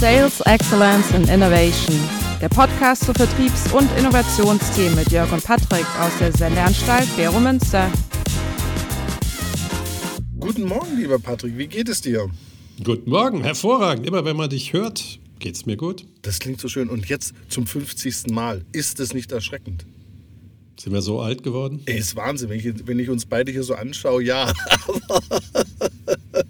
Sales Excellence and Innovation, der Podcast zu Vertriebs- und Innovationsthemen mit Jörg und Patrick aus der Sendeanstalt Vero Münster. Guten Morgen, lieber Patrick, wie geht es dir? Guten Morgen, hervorragend. Immer wenn man dich hört, geht es mir gut. Das klingt so schön. Und jetzt zum 50. Mal. Ist es nicht erschreckend? Sind wir so alt geworden? Ey, ist Wahnsinn, wenn ich, wenn ich uns beide hier so anschaue, ja.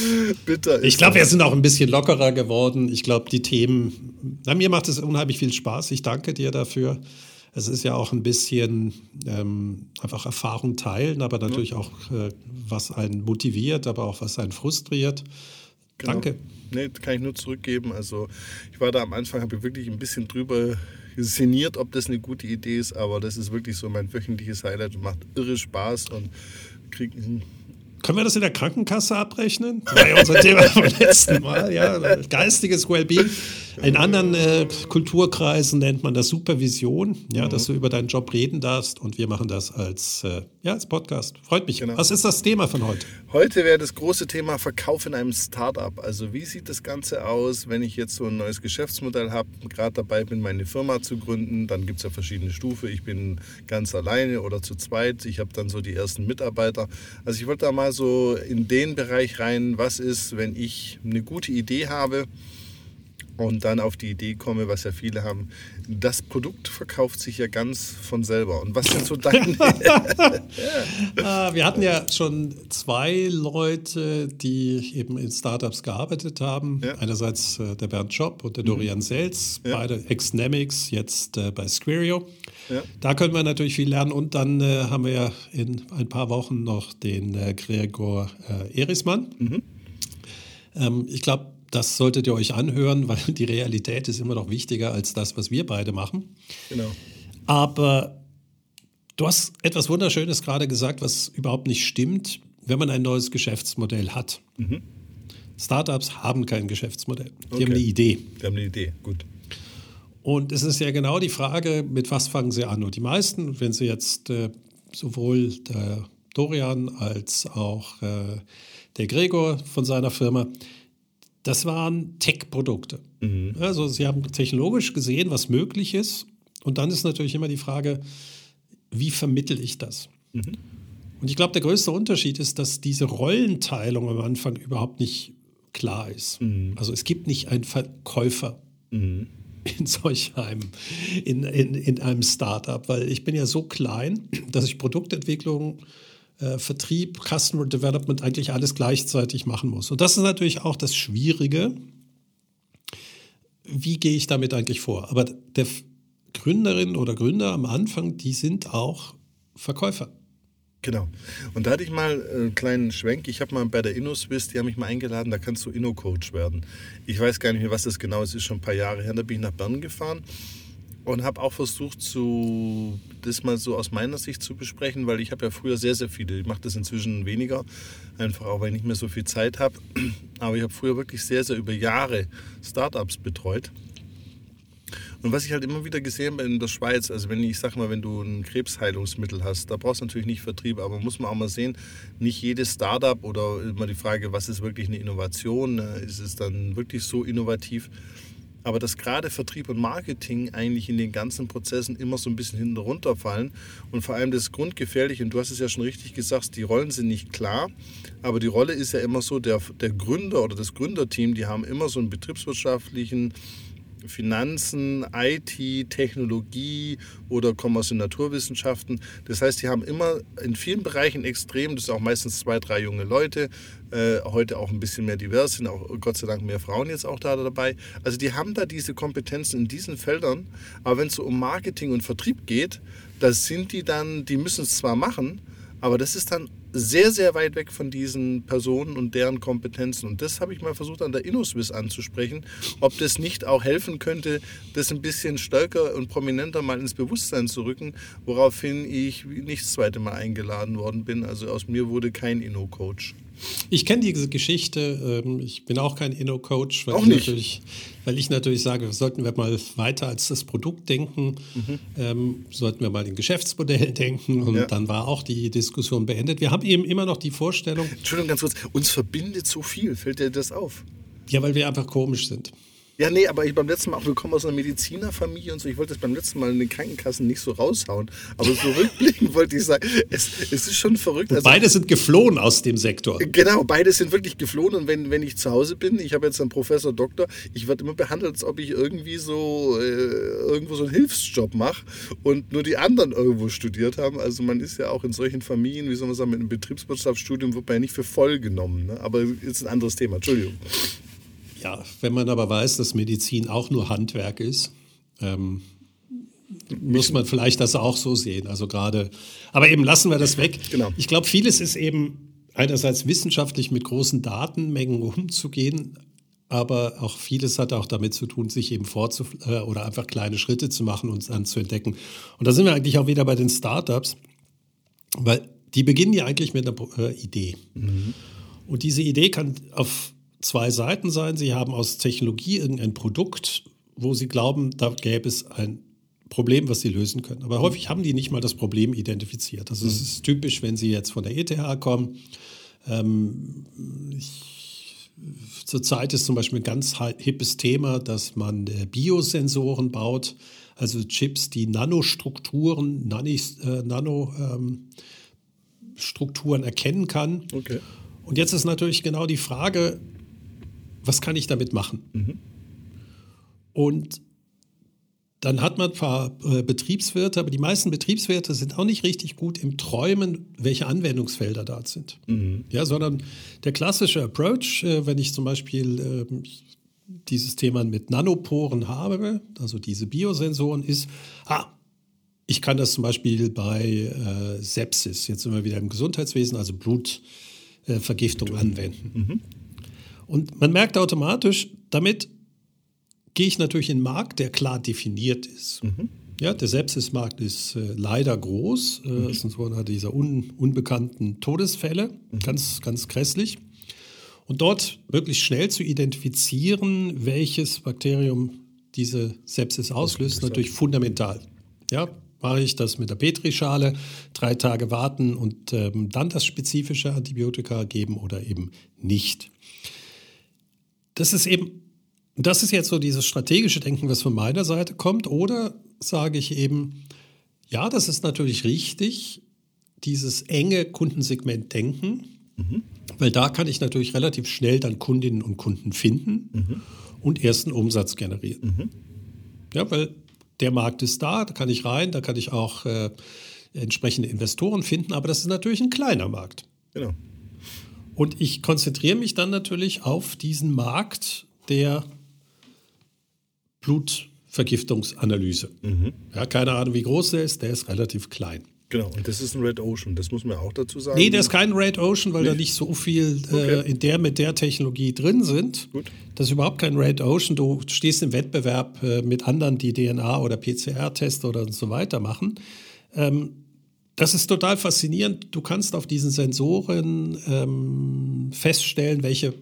Bitter. Ich glaube, wir sind auch ein bisschen lockerer geworden. Ich glaube, die Themen, na, mir macht es unheimlich viel Spaß. Ich danke dir dafür. Es ist ja auch ein bisschen ähm, einfach Erfahrung teilen, aber natürlich auch, äh, was einen motiviert, aber auch was einen frustriert. Genau. Danke. Nee, kann ich nur zurückgeben. Also ich war da am Anfang, habe ich wirklich ein bisschen drüber sinniert, ob das eine gute Idee ist, aber das ist wirklich so mein wöchentliches Highlight und macht irre Spaß und kriegt können wir das in der Krankenkasse abrechnen? Das war ja unser Thema vom letzten Mal. Ja, geistiges Wellbeing. In anderen äh, Kulturkreisen nennt man das Supervision, ja, mhm. dass du über deinen Job reden darfst. Und wir machen das als, äh, ja, als Podcast. Freut mich. Genau. Was ist das Thema von heute? Heute wäre das große Thema Verkauf in einem Startup. Also wie sieht das Ganze aus, wenn ich jetzt so ein neues Geschäftsmodell habe, gerade dabei bin, meine Firma zu gründen. Dann gibt es ja verschiedene Stufen. Ich bin ganz alleine oder zu zweit. Ich habe dann so die ersten Mitarbeiter. Also ich wollte da mal so in den Bereich rein, was ist, wenn ich eine gute Idee habe und dann auf die Idee komme, was ja viele haben, das Produkt verkauft sich ja ganz von selber. Und was sind so deine... ja. Wir hatten ja schon zwei Leute, die eben in Startups gearbeitet haben. Ja. Einerseits äh, der Bernd Schopp und der mhm. Dorian Sels, ja. beide Ex-Nemics, jetzt äh, bei Squario. Da können wir natürlich viel lernen. Und dann äh, haben wir ja in ein paar Wochen noch den äh, Gregor äh, Erismann. Mhm. Ähm, ich glaube, das solltet ihr euch anhören, weil die Realität ist immer noch wichtiger als das, was wir beide machen. Genau. Aber du hast etwas Wunderschönes gerade gesagt, was überhaupt nicht stimmt, wenn man ein neues Geschäftsmodell hat. Mhm. Startups haben kein Geschäftsmodell. Die okay. haben eine Idee. Die haben eine Idee, gut. Und es ist ja genau die Frage, mit was fangen sie an? Und die meisten, wenn sie jetzt äh, sowohl der Dorian als auch äh, der Gregor von seiner Firma, das waren Tech-Produkte. Mhm. Also sie haben technologisch gesehen, was möglich ist. Und dann ist natürlich immer die Frage, wie vermittel ich das? Mhm. Und ich glaube, der größte Unterschied ist, dass diese Rollenteilung am Anfang überhaupt nicht klar ist. Mhm. Also es gibt nicht einen Verkäufer mhm. in solch einem, in, in, in einem Startup, weil ich bin ja so klein, dass ich Produktentwicklung äh, Vertrieb, Customer Development eigentlich alles gleichzeitig machen muss. Und das ist natürlich auch das Schwierige. Wie gehe ich damit eigentlich vor? Aber der Gründerin oder Gründer am Anfang, die sind auch Verkäufer. Genau. Und da hatte ich mal einen kleinen Schwenk. Ich habe mal bei der InnoSwiss, die haben mich mal eingeladen, da kannst du Inno-Coach werden. Ich weiß gar nicht mehr, was das genau ist, ist schon ein paar Jahre her. Da bin ich nach Bern gefahren und habe auch versucht, zu, das mal so aus meiner Sicht zu besprechen, weil ich habe ja früher sehr, sehr viele, ich mache das inzwischen weniger, einfach auch, weil ich nicht mehr so viel Zeit habe, aber ich habe früher wirklich sehr, sehr über Jahre Startups betreut. Und was ich halt immer wieder gesehen habe in der Schweiz, also wenn ich sag mal, wenn du ein Krebsheilungsmittel hast, da brauchst du natürlich nicht Vertrieb, aber muss man auch mal sehen, nicht jedes Startup oder immer die Frage, was ist wirklich eine Innovation, ne, ist es dann wirklich so innovativ? Aber dass gerade Vertrieb und Marketing eigentlich in den ganzen Prozessen immer so ein bisschen hinten runterfallen und vor allem das Grundgefährliche, und du hast es ja schon richtig gesagt, die Rollen sind nicht klar, aber die Rolle ist ja immer so, der, der Gründer oder das Gründerteam, die haben immer so einen betriebswirtschaftlichen Finanzen, IT, Technologie oder kommen aus den Naturwissenschaften. Das heißt, die haben immer in vielen Bereichen extrem, das sind auch meistens zwei, drei junge Leute, äh, heute auch ein bisschen mehr divers, sind auch Gott sei Dank mehr Frauen jetzt auch da dabei. Also die haben da diese Kompetenzen in diesen Feldern, aber wenn es so um Marketing und Vertrieb geht, da sind die dann, die müssen es zwar machen, aber das ist dann sehr, sehr weit weg von diesen Personen und deren Kompetenzen. Und das habe ich mal versucht an der InnoSwiss anzusprechen, ob das nicht auch helfen könnte, das ein bisschen stärker und prominenter mal ins Bewusstsein zu rücken, woraufhin ich nicht das zweite Mal eingeladen worden bin. Also aus mir wurde kein Inno-Coach. Ich kenne diese Geschichte. Ähm, ich bin auch kein Inno-Coach, weil, auch ich weil ich natürlich sage, sollten wir mal weiter als das Produkt denken, mhm. ähm, sollten wir mal in Geschäftsmodell denken. Und ja. dann war auch die Diskussion beendet. Wir haben eben immer noch die Vorstellung. Entschuldigung, ganz kurz. Uns verbindet so viel. Fällt dir das auf? Ja, weil wir einfach komisch sind. Ja, nee, aber ich beim letzten Mal auch, wir kommen aus einer Medizinerfamilie und so. Ich wollte das beim letzten Mal in den Krankenkassen nicht so raushauen. Aber so rückblickend wollte ich sagen, es, es ist schon verrückt. Also, beide sind geflohen aus dem Sektor. Genau, beide sind wirklich geflohen. Und wenn, wenn ich zu Hause bin, ich habe jetzt einen Professor, Doktor, ich werde immer behandelt, als ob ich irgendwie so äh, irgendwo so einen Hilfsjob mache und nur die anderen irgendwo studiert haben. Also man ist ja auch in solchen Familien, wie soll man sagen, mit einem Betriebswirtschaftsstudium wird man ja nicht für voll genommen. Ne? Aber ist ein anderes Thema. Entschuldigung. Ja, wenn man aber weiß, dass Medizin auch nur Handwerk ist, ähm, muss man vielleicht das auch so sehen. Also gerade, aber eben lassen wir das weg. Genau. Ich glaube, vieles ist eben einerseits wissenschaftlich mit großen Datenmengen umzugehen, aber auch vieles hat auch damit zu tun, sich eben vorzu äh, oder einfach kleine Schritte zu machen und dann zu entdecken. Und da sind wir eigentlich auch wieder bei den Startups, weil die beginnen ja eigentlich mit einer äh, Idee. Mhm. Und diese Idee kann auf zwei Seiten sein. Sie haben aus Technologie irgendein Produkt, wo sie glauben, da gäbe es ein Problem, was sie lösen können. Aber häufig haben die nicht mal das Problem identifiziert. Also es ist typisch, wenn sie jetzt von der ETH kommen. Ähm, ich, zurzeit ist zum Beispiel ein ganz hippes Thema, dass man äh, Biosensoren baut, also Chips, die Nanostrukturen, Nanis, äh, Nanostrukturen ähm, erkennen kann. Okay. Und jetzt ist natürlich genau die Frage, was kann ich damit machen? Mhm. Und dann hat man ein paar äh, Betriebswirte, aber die meisten Betriebswirte sind auch nicht richtig gut im Träumen, welche Anwendungsfelder da sind. Mhm. Ja, sondern der klassische Approach, äh, wenn ich zum Beispiel äh, dieses Thema mit Nanoporen habe, also diese Biosensoren, ist, ah, ich kann das zum Beispiel bei äh, Sepsis, jetzt sind wir wieder im Gesundheitswesen, also Blutvergiftung anwenden. Mhm. Und man merkt automatisch, damit gehe ich natürlich in einen Markt, der klar definiert ist. Mhm. Ja, der Sepsismarkt ist äh, leider groß. Äh, mhm. Es sind so einer dieser un, unbekannten Todesfälle, mhm. ganz, ganz grässlich. Und dort möglichst schnell zu identifizieren, welches Bakterium diese Sepsis auslöst, natürlich fundamental. Ja, mache ich das mit der Petrischale, drei Tage warten und ähm, dann das spezifische Antibiotika geben oder eben nicht das ist eben, das ist jetzt so dieses strategische Denken, was von meiner Seite kommt. Oder sage ich eben, ja, das ist natürlich richtig, dieses enge Kundensegment denken, mhm. weil da kann ich natürlich relativ schnell dann Kundinnen und Kunden finden mhm. und ersten Umsatz generieren. Mhm. Ja, weil der Markt ist da, da kann ich rein, da kann ich auch äh, entsprechende Investoren finden, aber das ist natürlich ein kleiner Markt. Genau. Und ich konzentriere mich dann natürlich auf diesen Markt der Blutvergiftungsanalyse. Mhm. Ja, keine Ahnung, wie groß der ist, der ist relativ klein. Genau, und das ist ein Red Ocean, das muss man auch dazu sagen. Nee, der ist kein Red Ocean, weil nee. da nicht so viel äh, okay. in der mit der Technologie drin sind. Gut. Das ist überhaupt kein Red Ocean. Du stehst im Wettbewerb äh, mit anderen, die DNA- oder PCR-Tests oder so weiter machen. Ähm, das ist total faszinierend. Du kannst auf diesen Sensoren ähm, feststellen, welche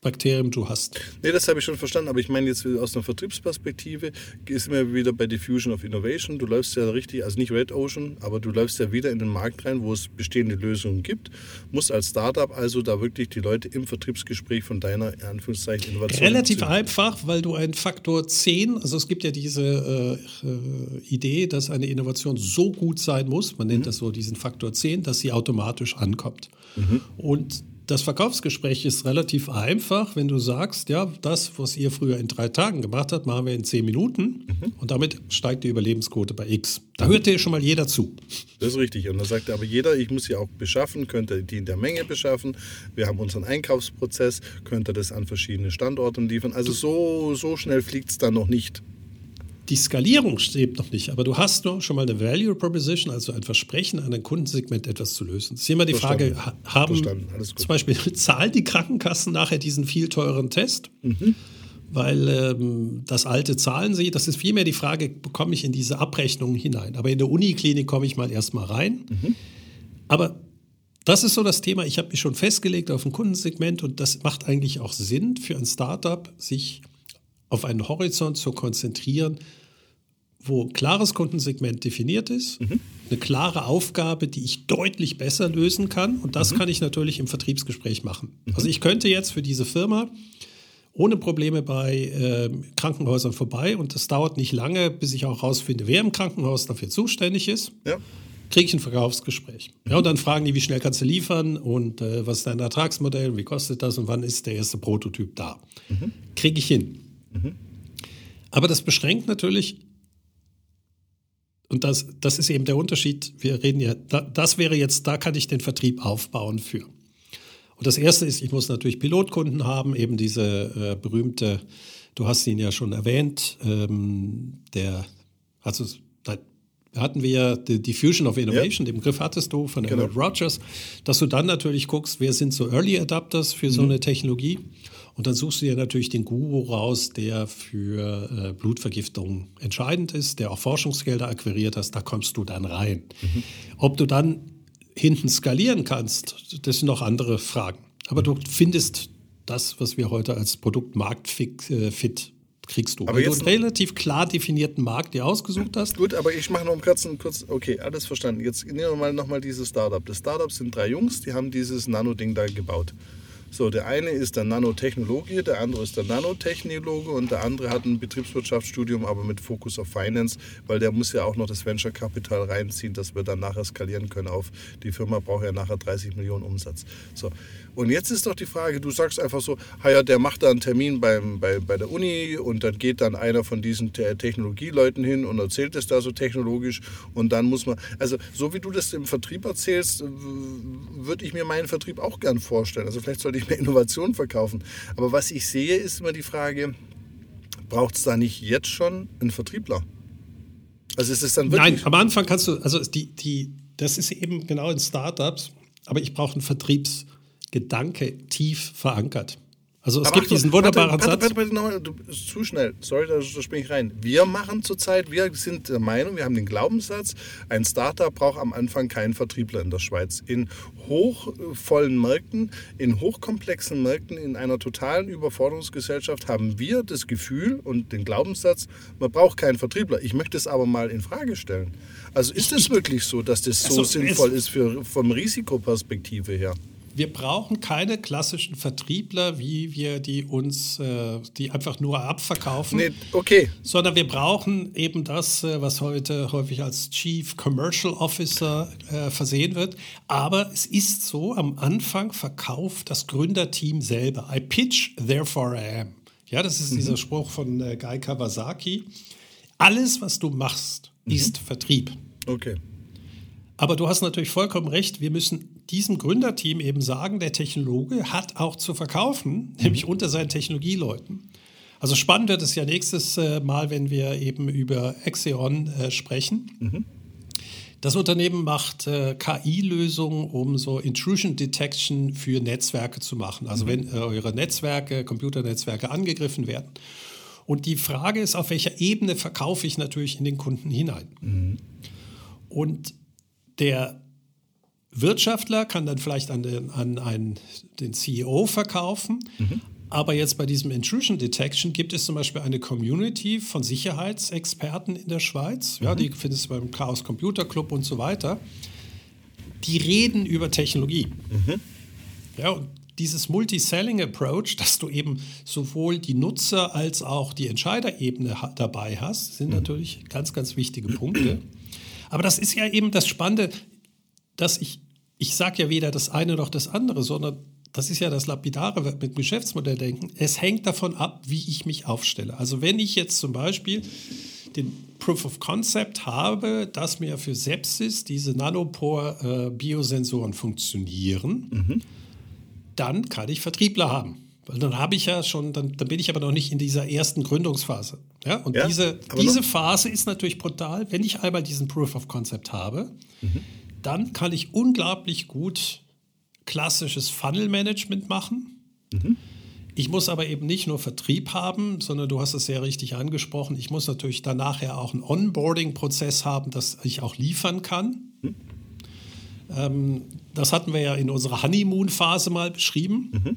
Bakterium du hast. Nee, das habe ich schon verstanden, aber ich meine jetzt aus einer Vertriebsperspektive ist mir wieder bei Diffusion of Innovation. Du läufst ja richtig, also nicht Red Ocean, aber du läufst ja wieder in den Markt rein, wo es bestehende Lösungen gibt. Musst als Startup also da wirklich die Leute im Vertriebsgespräch von deiner Anführungszeichen Innovation. Relativ einfach, weil du einen Faktor 10, also es gibt ja diese äh, Idee, dass eine Innovation so gut sein muss, man nennt mhm. das so diesen Faktor 10, dass sie automatisch ankommt. Mhm. Und das Verkaufsgespräch ist relativ einfach, wenn du sagst, ja, das, was ihr früher in drei Tagen gemacht habt, machen wir in zehn Minuten mhm. und damit steigt die Überlebensquote bei X. Da hört dir schon mal jeder zu. Das ist richtig. Und dann sagt aber jeder, ich muss sie auch beschaffen, könnte die in der Menge beschaffen. Wir haben unseren Einkaufsprozess, könnte das an verschiedene Standorten liefern. Also so, so schnell fliegt es dann noch nicht die Skalierung steht noch nicht, aber du hast nur schon mal eine Value Proposition, also ein Versprechen an ein Kundensegment etwas zu lösen. Es ist immer die Frage, haben zum Beispiel zahlen die Krankenkassen nachher diesen viel teureren Test? Mhm. Weil ähm, das alte zahlen sie, das ist vielmehr die Frage, bekomme ich in diese Abrechnungen hinein? Aber in der Uniklinik komme ich mal erstmal rein. Mhm. Aber das ist so das Thema. Ich habe mich schon festgelegt auf ein Kundensegment und das macht eigentlich auch Sinn für ein Startup, sich auf einen Horizont zu konzentrieren, wo klares Kundensegment definiert ist, mhm. eine klare Aufgabe, die ich deutlich besser lösen kann. Und das mhm. kann ich natürlich im Vertriebsgespräch machen. Mhm. Also ich könnte jetzt für diese Firma ohne Probleme bei äh, Krankenhäusern vorbei und es dauert nicht lange, bis ich auch herausfinde, wer im Krankenhaus dafür zuständig ist. Ja. Kriege ich ein Verkaufsgespräch. Ja, und dann fragen die, wie schnell kannst du liefern und äh, was ist dein Ertragsmodell, wie kostet das und wann ist der erste Prototyp da. Mhm. Kriege ich hin. Mhm. Aber das beschränkt natürlich, und das, das ist eben der Unterschied, wir reden ja, das wäre jetzt, da kann ich den Vertrieb aufbauen für. Und das Erste ist, ich muss natürlich Pilotkunden haben, eben diese äh, berühmte, du hast ihn ja schon erwähnt, ähm, der, also da hatten wir ja die, die Fusion of Innovation, ja. den Begriff hattest du von genau. Rogers, dass du dann natürlich guckst, wer sind so Early Adapters für so mhm. eine Technologie. Und dann suchst du dir natürlich den Guru raus, der für äh, Blutvergiftung entscheidend ist, der auch Forschungsgelder akquiriert hast, da kommst du dann rein. Mhm. Ob du dann hinten skalieren kannst, das sind noch andere Fragen. Aber du findest das, was wir heute als Produkt marktfit äh, kriegst du. Aber Weil du einen relativ klar definierten Markt dir ausgesucht hast. Gut, aber ich mache noch einen kurzen, kurz, okay, alles verstanden. Jetzt nehmen wir mal nochmal dieses Startup. Das Startup sind drei Jungs, die haben dieses Nano-Ding da gebaut. So, der eine ist der Nanotechnologie, der andere ist der Nanotechnologe und der andere hat ein Betriebswirtschaftsstudium, aber mit Fokus auf Finance, weil der muss ja auch noch das Venture Capital reinziehen, dass wir dann nachher skalieren können auf, die Firma braucht ja nachher 30 Millionen Umsatz. So, und jetzt ist doch die Frage, du sagst einfach so, ja, der macht da einen Termin beim, bei, bei der Uni und dann geht dann einer von diesen Technologieleuten hin und erzählt es da so technologisch und dann muss man, also so wie du das im Vertrieb erzählst, würde ich mir meinen Vertrieb auch gern vorstellen. Also vielleicht sollte ich mehr Innovation verkaufen. Aber was ich sehe, ist immer die Frage, braucht es da nicht jetzt schon einen Vertriebler? Also ist es dann wirklich... Nein, am Anfang kannst du, also die, die, das ist eben genau in Startups, aber ich brauche einen Vertriebs- Gedanke tief verankert. Also es Aber gibt diesen wunderbaren warte, Satz. Warte, warte, du bist zu schnell. Sorry, da, da springe ich rein. Wir machen zurzeit, wir sind der Meinung, wir haben den Glaubenssatz, ein Startup braucht am Anfang keinen Vertriebler in der Schweiz. In hochvollen Märkten, in hochkomplexen Märkten, in einer totalen Überforderungsgesellschaft haben wir das Gefühl und den Glaubenssatz, man braucht keinen Vertriebler. Ich möchte es aber mal in Frage stellen. Also ist es wirklich so, dass das so also, sinnvoll ist für, vom Risikoperspektive her? Wir brauchen keine klassischen Vertriebler, wie wir die uns, äh, die einfach nur abverkaufen. Nee, okay. Sondern wir brauchen eben das, äh, was heute häufig als Chief Commercial Officer äh, versehen wird. Aber es ist so, am Anfang verkauft das Gründerteam selber. I pitch, therefore I am. Ja, das ist mhm. dieser Spruch von äh, Guy Kawasaki. Alles, was du machst, mhm. ist Vertrieb. Okay. Aber du hast natürlich vollkommen recht, wir müssen diesem Gründerteam eben sagen, der Technologe hat auch zu verkaufen, mhm. nämlich unter seinen Technologieleuten. Also spannend wird es ja nächstes äh, Mal, wenn wir eben über Exeon äh, sprechen. Mhm. Das Unternehmen macht äh, KI-Lösungen, um so Intrusion Detection für Netzwerke zu machen. Also mhm. wenn äh, eure Netzwerke, Computernetzwerke angegriffen werden. Und die Frage ist, auf welcher Ebene verkaufe ich natürlich in den Kunden hinein? Mhm. Und der Wirtschaftler kann dann vielleicht an den, an einen, den CEO verkaufen. Mhm. Aber jetzt bei diesem Intrusion Detection gibt es zum Beispiel eine Community von Sicherheitsexperten in der Schweiz. Ja, mhm. die findest du beim Chaos Computer Club und so weiter. Die reden über Technologie. Mhm. Ja, und dieses Multi-Selling Approach, dass du eben sowohl die Nutzer als auch die Entscheiderebene dabei hast, sind mhm. natürlich ganz, ganz wichtige Punkte. Aber das ist ja eben das Spannende, dass ich, ich sage ja weder das eine noch das andere, sondern das ist ja das Lapidare mit Geschäftsmodell denken. Es hängt davon ab, wie ich mich aufstelle. Also wenn ich jetzt zum Beispiel den Proof of Concept habe, dass mir für Sepsis diese Nanopore-Biosensoren äh, funktionieren, mhm. dann kann ich Vertriebler haben. Weil dann habe ich ja schon, dann, dann, bin ich aber noch nicht in dieser ersten Gründungsphase. Ja? Und ja, diese, diese Phase ist natürlich brutal. Wenn ich einmal diesen Proof of Concept habe, mhm. Dann kann ich unglaublich gut klassisches Funnel-Management machen. Mhm. Ich muss aber eben nicht nur Vertrieb haben, sondern du hast es sehr richtig angesprochen. Ich muss natürlich danach ja auch einen Onboarding-Prozess haben, dass ich auch liefern kann. Mhm. Ähm, das hatten wir ja in unserer Honeymoon-Phase mal beschrieben. Mhm.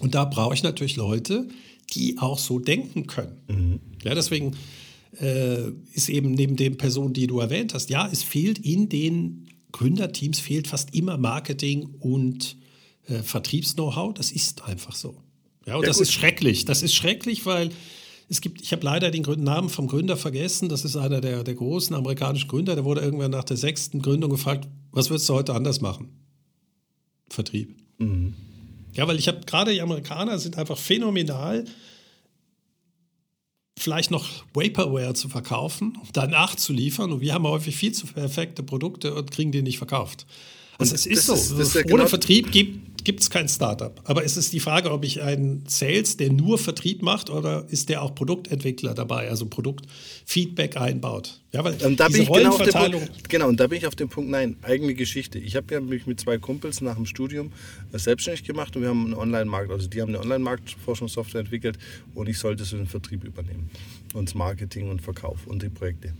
Und da brauche ich natürlich Leute, die auch so denken können. Mhm. Ja, deswegen äh, ist eben neben den Personen, die du erwähnt hast, ja, es fehlt in den Gründerteams fehlt fast immer Marketing und äh, Vertriebs-Know-how. Das ist einfach so. Ja, und ja, das gut. ist schrecklich. Das ist schrecklich, weil es gibt, ich habe leider den Namen vom Gründer vergessen. Das ist einer der, der großen amerikanischen Gründer. Der wurde irgendwann nach der sechsten Gründung gefragt, was würdest du heute anders machen? Vertrieb. Mhm. Ja, weil ich habe gerade die Amerikaner sind einfach phänomenal, vielleicht noch Vaporware zu verkaufen, danach zu liefern. Und wir haben häufig viel zu perfekte Produkte und kriegen die nicht verkauft. Also es ist so. Ist, ist Ohne genau Vertrieb gibt es kein Startup. Aber es ist die Frage, ob ich einen Sales, der nur Vertrieb macht, oder ist der auch Produktentwickler dabei, also Produktfeedback einbaut. Ja, weil und da bin ich genau auf dem Punkt, genau, und da bin ich auf dem Punkt, nein, eigene Geschichte. Ich habe ja mich mit zwei Kumpels nach dem Studium äh, selbstständig gemacht und wir haben einen Online-Markt, also die haben eine Online-Marktforschungssoftware entwickelt und ich sollte so den Vertrieb übernehmen und das Marketing und Verkauf und die Projekte.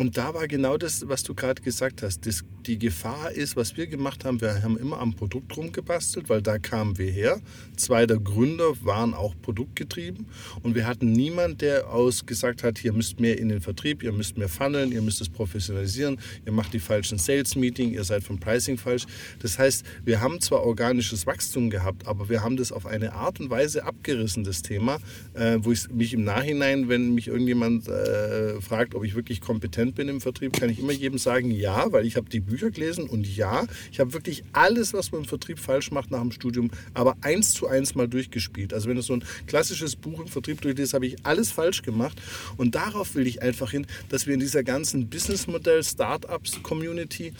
Und da war genau das, was du gerade gesagt hast. Das, die Gefahr ist, was wir gemacht haben, wir haben immer am Produkt rumgebastelt, weil da kamen wir her. Zwei der Gründer waren auch produktgetrieben und wir hatten niemanden, der aus gesagt hat, ihr müsst mehr in den Vertrieb, ihr müsst mehr funneln, ihr müsst es professionalisieren, ihr macht die falschen Sales-Meeting, ihr seid vom Pricing falsch. Das heißt, wir haben zwar organisches Wachstum gehabt, aber wir haben das auf eine Art und Weise abgerissen, das Thema, äh, wo ich mich im Nachhinein, wenn mich irgendjemand äh, fragt, ob ich wirklich kompetent Student bin im Vertrieb, kann ich immer jedem sagen, ja, weil ich habe die Bücher gelesen und ja, ich habe wirklich alles, was man im Vertrieb falsch macht nach dem Studium, aber eins zu eins mal durchgespielt. Also wenn du so ein klassisches Buch im Vertrieb durchliest, habe ich alles falsch gemacht und darauf will ich einfach hin, dass wir in dieser ganzen Businessmodell Startups Community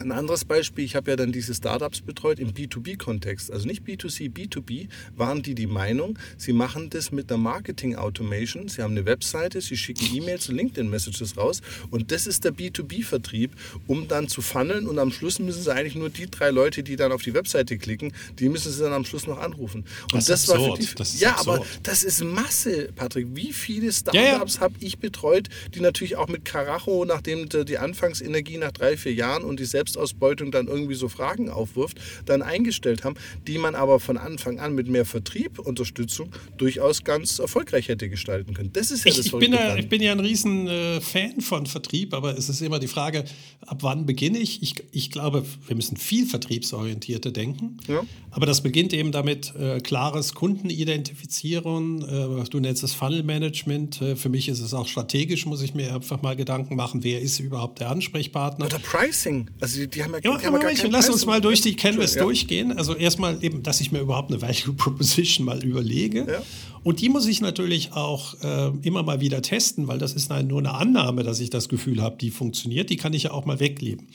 ein anderes Beispiel, ich habe ja dann diese Startups betreut im B2B-Kontext, also nicht B2C, B2B, waren die die Meinung, sie machen das mit einer Marketing-Automation, sie haben eine Webseite, sie schicken E-Mails und LinkedIn-Messages raus und das ist der B2B-Vertrieb, um dann zu funneln und am Schluss müssen sie eigentlich nur die drei Leute, die dann auf die Webseite klicken, die müssen sie dann am Schluss noch anrufen. Und das, das war für die, das Ja, absurd. aber das ist Masse, Patrick. Wie viele Startups ja, ja. habe ich betreut, die natürlich auch mit Karacho, nachdem die Anfangsenergie nach drei, vier Jahren und die Selbst Selbstausbeutung dann irgendwie so Fragen aufwirft, dann eingestellt haben, die man aber von Anfang an mit mehr Vertrieb, Unterstützung durchaus ganz erfolgreich hätte gestalten können. Das ist ja ich, das ich bin ja, ich bin ja ein riesen äh, Fan von Vertrieb, aber es ist immer die Frage, ab wann beginne ich? Ich, ich glaube, wir müssen viel vertriebsorientierter denken, ja. aber das beginnt eben damit, äh, klares Kundenidentifizieren, äh, du nennst es Funnel Management, äh, für mich ist es auch strategisch, muss ich mir einfach mal Gedanken machen, wer ist überhaupt der Ansprechpartner. Oder Pricing, also die, die haben ja, ja, die haben ja gar Lass uns mal durch die Canvas ja. durchgehen. Also erstmal eben, dass ich mir überhaupt eine Value Proposition mal überlege. Ja. Und die muss ich natürlich auch äh, immer mal wieder testen, weil das ist eine, nur eine Annahme, dass ich das Gefühl habe, die funktioniert. Die kann ich ja auch mal wegleben.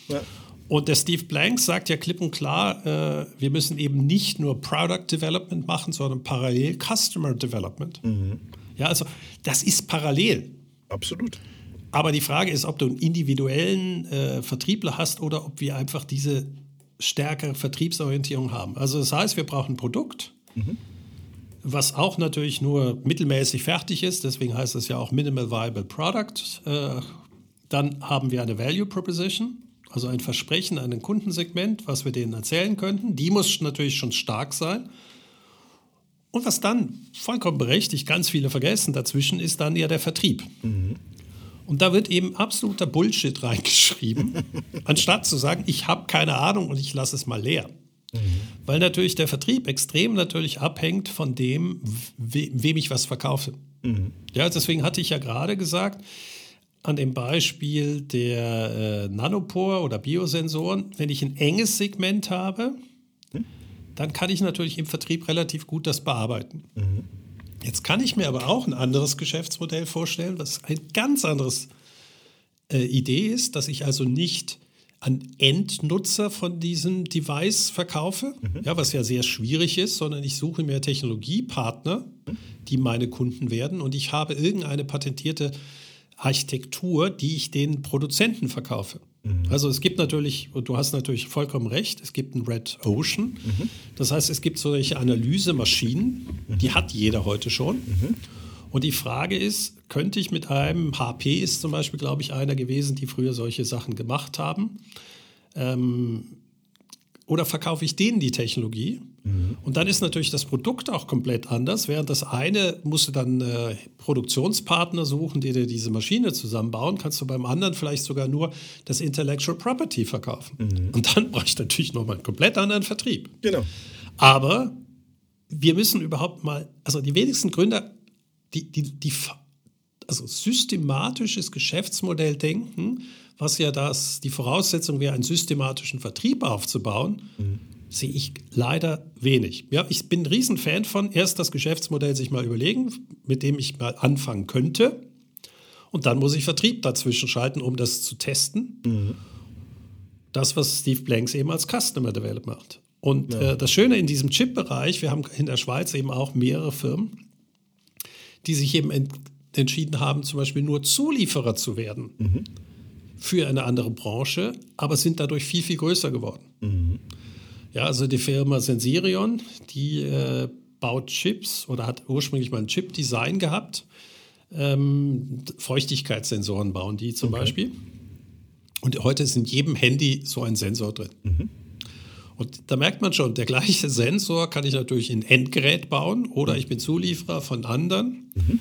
Und der Steve Blanks sagt ja klipp und klar, äh, wir müssen eben nicht nur Product Development machen, sondern parallel Customer Development. Mhm. Ja, also das ist parallel. Absolut. Aber die Frage ist, ob du einen individuellen äh, Vertriebler hast oder ob wir einfach diese stärkere Vertriebsorientierung haben. Also das heißt, wir brauchen ein Produkt, mhm. was auch natürlich nur mittelmäßig fertig ist. Deswegen heißt es ja auch Minimal Viable Product. Äh, dann haben wir eine Value Proposition, also ein Versprechen an ein Kundensegment, was wir denen erzählen könnten. Die muss natürlich schon stark sein. Und was dann vollkommen berechtigt ganz viele vergessen dazwischen, ist dann ja der Vertrieb. Mhm. Und da wird eben absoluter Bullshit reingeschrieben, anstatt zu sagen, ich habe keine Ahnung und ich lasse es mal leer. Mhm. Weil natürlich der Vertrieb extrem natürlich abhängt von dem, we wem ich was verkaufe. Mhm. Ja, deswegen hatte ich ja gerade gesagt, an dem Beispiel der äh, Nanopore oder Biosensoren, wenn ich ein enges Segment habe, mhm. dann kann ich natürlich im Vertrieb relativ gut das bearbeiten. Jetzt kann ich mir aber auch ein anderes Geschäftsmodell vorstellen, was ein ganz anderes äh, Idee ist, dass ich also nicht an Endnutzer von diesem Device verkaufe, mhm. ja, was ja sehr schwierig ist, sondern ich suche mir Technologiepartner, mhm. die meine Kunden werden und ich habe irgendeine patentierte Architektur, die ich den Produzenten verkaufe. Mhm. Also es gibt natürlich, du hast natürlich vollkommen recht, es gibt ein Red Ocean. Mhm. Das heißt, es gibt solche Analysemaschinen, mhm. die hat jeder heute schon. Mhm. Und die Frage ist, könnte ich mit einem, HP ist zum Beispiel, glaube ich, einer gewesen, die früher solche Sachen gemacht haben, ähm, oder verkaufe ich denen die Technologie Mhm. Und dann ist natürlich das Produkt auch komplett anders. Während das eine musst du dann äh, Produktionspartner suchen, die dir diese Maschine zusammenbauen, kannst du beim anderen vielleicht sogar nur das Intellectual Property verkaufen. Mhm. Und dann brauche ich natürlich nochmal einen komplett anderen Vertrieb. Genau. Aber wir müssen überhaupt mal, also die wenigsten Gründer, die, die, die also systematisches Geschäftsmodell denken, was ja das, die Voraussetzung wäre, einen systematischen Vertrieb aufzubauen, mhm. Sehe ich leider wenig. Ja, ich bin ein Riesenfan von, erst das Geschäftsmodell sich mal überlegen, mit dem ich mal anfangen könnte. Und dann muss ich Vertrieb dazwischen schalten, um das zu testen. Mhm. Das, was Steve Blanks eben als Customer Development macht. Und ja. äh, das Schöne in diesem Chip-Bereich, wir haben in der Schweiz eben auch mehrere Firmen, die sich eben ent entschieden haben, zum Beispiel nur Zulieferer zu werden mhm. für eine andere Branche, aber sind dadurch viel, viel größer geworden. Mhm. Ja, also die Firma Sensirion, die äh, baut Chips oder hat ursprünglich mal ein Chip-Design gehabt. Ähm, Feuchtigkeitssensoren bauen die zum okay. Beispiel. Und heute ist in jedem Handy so ein Sensor drin. Mhm. Und da merkt man schon, der gleiche Sensor kann ich natürlich in Endgerät bauen oder ich bin Zulieferer von anderen. Mhm.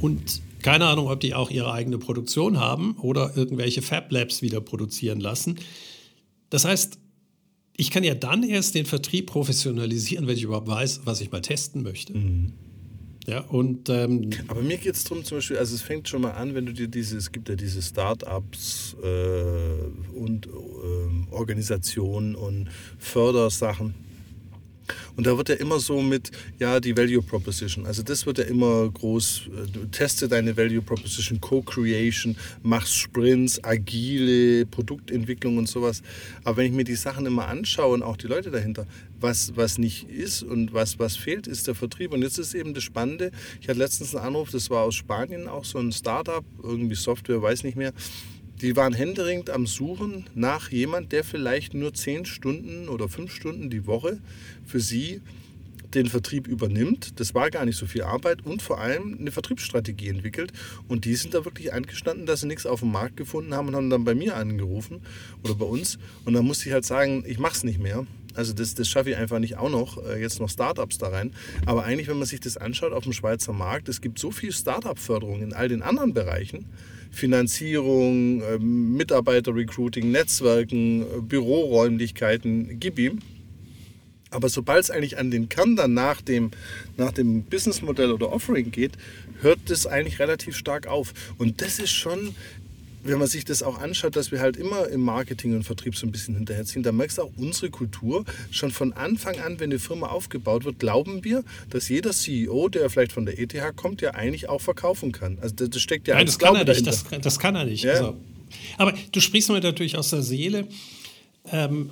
Und keine Ahnung, ob die auch ihre eigene Produktion haben oder irgendwelche Fab Labs wieder produzieren lassen. Das heißt, ich kann ja dann erst den Vertrieb professionalisieren, wenn ich überhaupt weiß, was ich mal testen möchte. Mhm. Ja, und, ähm, Aber mir geht es darum, zum Beispiel, also es fängt schon mal an, wenn du dir diese, es gibt ja diese Start-ups äh, und äh, Organisationen und Fördersachen. Und da wird ja immer so mit, ja, die Value Proposition. Also das wird ja immer groß, äh, du teste deine Value Proposition, Co-Creation, machst Sprints, agile Produktentwicklung und sowas. Aber wenn ich mir die Sachen immer anschaue und auch die Leute dahinter, was, was nicht ist und was, was fehlt, ist der Vertrieb. Und jetzt ist eben das Spannende, ich hatte letztens einen Anruf, das war aus Spanien auch so ein Startup, irgendwie Software, weiß nicht mehr die waren händeringend am Suchen nach jemand, der vielleicht nur zehn Stunden oder fünf Stunden die Woche für sie den Vertrieb übernimmt. Das war gar nicht so viel Arbeit und vor allem eine Vertriebsstrategie entwickelt. Und die sind da wirklich eingestanden, dass sie nichts auf dem Markt gefunden haben und haben dann bei mir angerufen oder bei uns. Und dann musste ich halt sagen, ich mache es nicht mehr. Also das, das schaffe ich einfach nicht auch noch, äh, jetzt noch Startups da rein. Aber eigentlich, wenn man sich das anschaut auf dem Schweizer Markt, es gibt so viel Startup-Förderung in all den anderen Bereichen. Finanzierung, ähm, Mitarbeiter-Recruiting, Netzwerken, äh, Büroräumlichkeiten, gib ihm. Aber sobald es eigentlich an den Kern dann nach dem, nach dem Businessmodell oder Offering geht, hört das eigentlich relativ stark auf. Und das ist schon wenn man sich das auch anschaut, dass wir halt immer im Marketing und Vertrieb so ein bisschen hinterherziehen, dann merkst du auch unsere Kultur schon von Anfang an, wenn eine Firma aufgebaut wird, glauben wir, dass jeder CEO, der vielleicht von der ETH kommt, ja eigentlich auch verkaufen kann. Also das, steckt ja Nein, das kann er nicht. Das, das, kann er nicht. Ja. Also, aber du sprichst mir natürlich aus der Seele. Ähm,